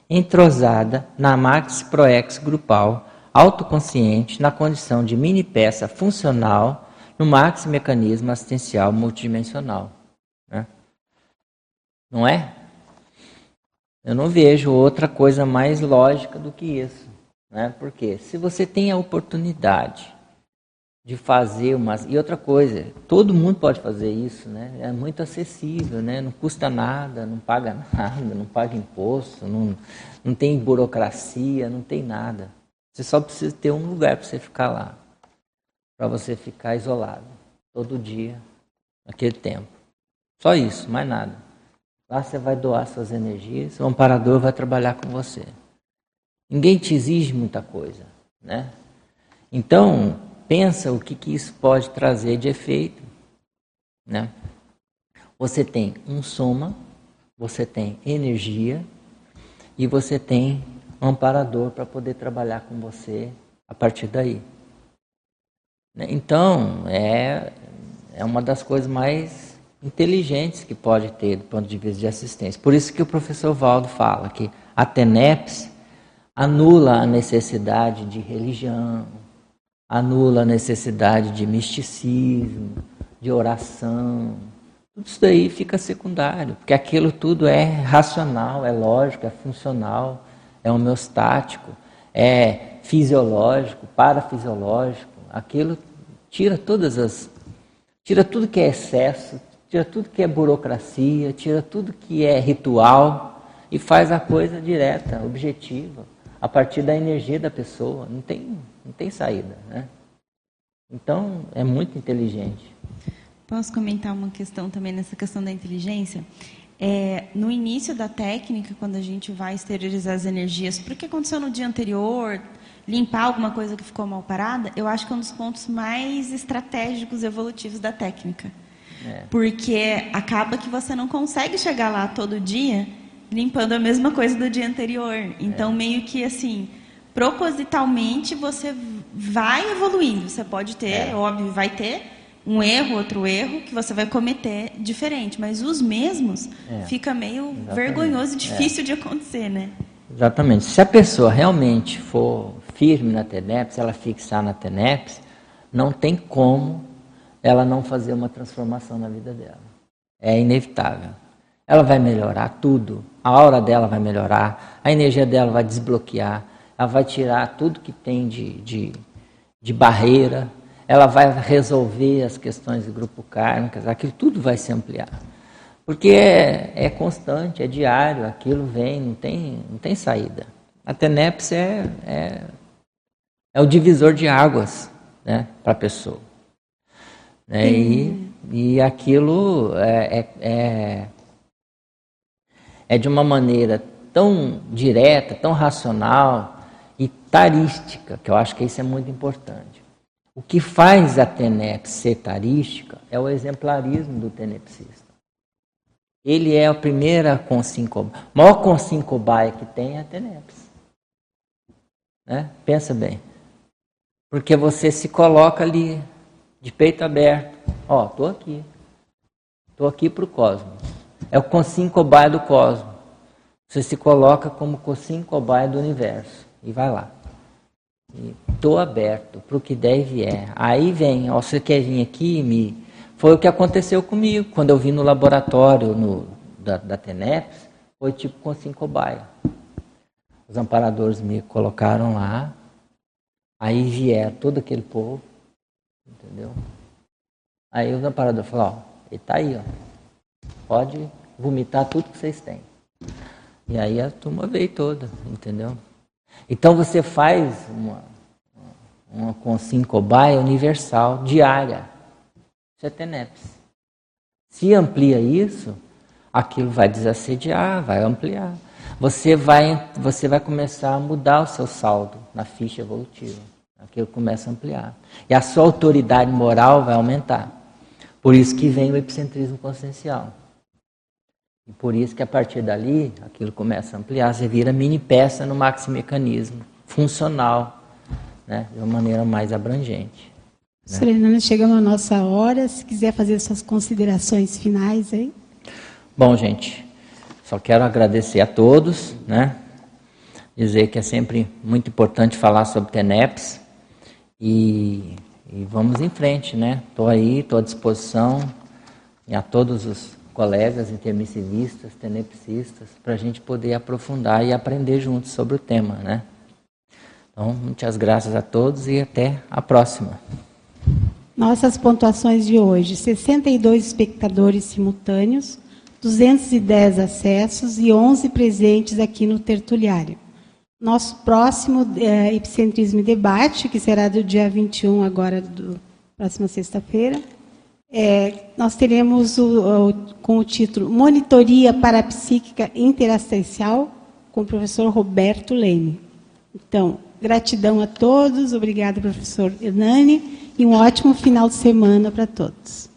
Speaker 1: entrosada na Max Proex grupal, autoconsciente, na condição de mini peça funcional no Max mecanismo assistencial multidimensional. Não é? Eu não vejo outra coisa mais lógica do que isso. Né? Porque se você tem a oportunidade de fazer uma. E outra coisa, todo mundo pode fazer isso, né? É muito acessível, né? Não custa nada, não paga nada, não paga imposto, não, não tem burocracia, não tem nada. Você só precisa ter um lugar para você ficar lá. Para você ficar isolado. Todo dia, naquele tempo. Só isso, mais nada. Lá você vai doar suas energias, o amparador vai trabalhar com você. Ninguém te exige muita coisa, né? Então, pensa o que, que isso pode trazer de efeito, né? Você tem um soma, você tem energia e você tem um amparador para poder trabalhar com você a partir daí. Né? Então, é, é uma das coisas mais inteligentes que pode ter do ponto de vista de assistência. Por isso que o professor Valdo fala que a TENEPS anula a necessidade de religião, anula a necessidade de misticismo, de oração. Tudo isso daí fica secundário, porque aquilo tudo é racional, é lógico, é funcional, é homeostático, é fisiológico, parafisiológico. Aquilo tira todas as tira tudo que é excesso, tira tudo que é burocracia, tira tudo que é ritual e faz a coisa direta, objetiva, a partir da energia da pessoa. Não tem, não tem saída, né? Então, é muito inteligente.
Speaker 9: Posso comentar uma questão também nessa questão da inteligência? É, no início da técnica, quando a gente vai esterilizar as energias, porque aconteceu no dia anterior, limpar alguma coisa que ficou mal parada, eu acho que é um dos pontos mais estratégicos evolutivos da técnica. É. Porque acaba que você não consegue chegar lá todo dia limpando a mesma coisa do dia anterior. Então, é. meio que assim, propositalmente você vai evoluindo. Você pode ter, é. óbvio, vai ter um erro, outro erro que você vai cometer diferente, mas os mesmos é. fica meio Exatamente. vergonhoso e difícil de acontecer, né?
Speaker 1: Exatamente. Se a pessoa realmente for firme na TENEPS, ela fixar na TENEPS, não tem como ela não fazer uma transformação na vida dela. É inevitável. Ela vai melhorar tudo, a aura dela vai melhorar, a energia dela vai desbloquear, ela vai tirar tudo que tem de, de, de barreira, ela vai resolver as questões do grupo kármico, aquilo tudo vai se ampliar. Porque é, é constante, é diário, aquilo vem, não tem, não tem saída. A TENEPS é, é, é o divisor de águas né, para a pessoa. Né? E, e aquilo é, é, é, é de uma maneira tão direta, tão racional e tarística, que eu acho que isso é muito importante. O que faz a TENEPS ser tarística é o exemplarismo do tenepsista. Ele é a primeira consincobaia. Maior consincobaia que tem é a TENEPS. Né? Pensa bem. Porque você se coloca ali, de peito aberto. Ó, estou aqui. Estou aqui para o cosmos. É o consincobaia do cosmos. Você se coloca como consincobaia do universo. E vai lá. Estou aberto para o que der e vier. Aí vem, ó, você quer vir aqui me. Foi o que aconteceu comigo quando eu vim no laboratório no, da, da TENEPS, foi tipo com cinco cobaia. Os amparadores me colocaram lá, aí vieram todo aquele povo, entendeu? Aí os amparadores falaram, ó, ele está aí, ó. Pode vomitar tudo que vocês têm. E aí a turma veio toda, entendeu? Então você faz uma, uma consincobaia universal, diária. Isso é TENEPS. Se amplia isso, aquilo vai desassediar, vai ampliar. Você vai, você vai começar a mudar o seu saldo na ficha evolutiva. Aquilo começa a ampliar. E a sua autoridade moral vai aumentar. Por isso que vem o epicentrismo consciencial. E por isso que a partir dali, aquilo começa a ampliar, você vira mini peça no maximecanismo, funcional, né, de uma maneira mais abrangente.
Speaker 3: Né? Chegamos à nossa hora, se quiser fazer suas considerações finais aí.
Speaker 1: Bom, gente, só quero agradecer a todos, né, dizer que é sempre muito importante falar sobre TENEPS e, e vamos em frente, né, estou aí, estou à disposição e a todos os colegas intermissivistas, tenepsistas, para a gente poder aprofundar e aprender juntos sobre o tema, né? Então, muitas graças a todos e até a próxima.
Speaker 3: Nossas pontuações de hoje: 62 espectadores simultâneos, 210 acessos e 11 presentes aqui no tertuliário. Nosso próximo é, Epicentrismo e Debate, que será do dia 21, agora, do, próxima sexta-feira, é, nós teremos o, o, com o título Monitoria Parapsíquica Interassistencial, com o professor Roberto Leme. Então, gratidão a todos, obrigada, professor Hernani, e um ótimo final de semana para todos.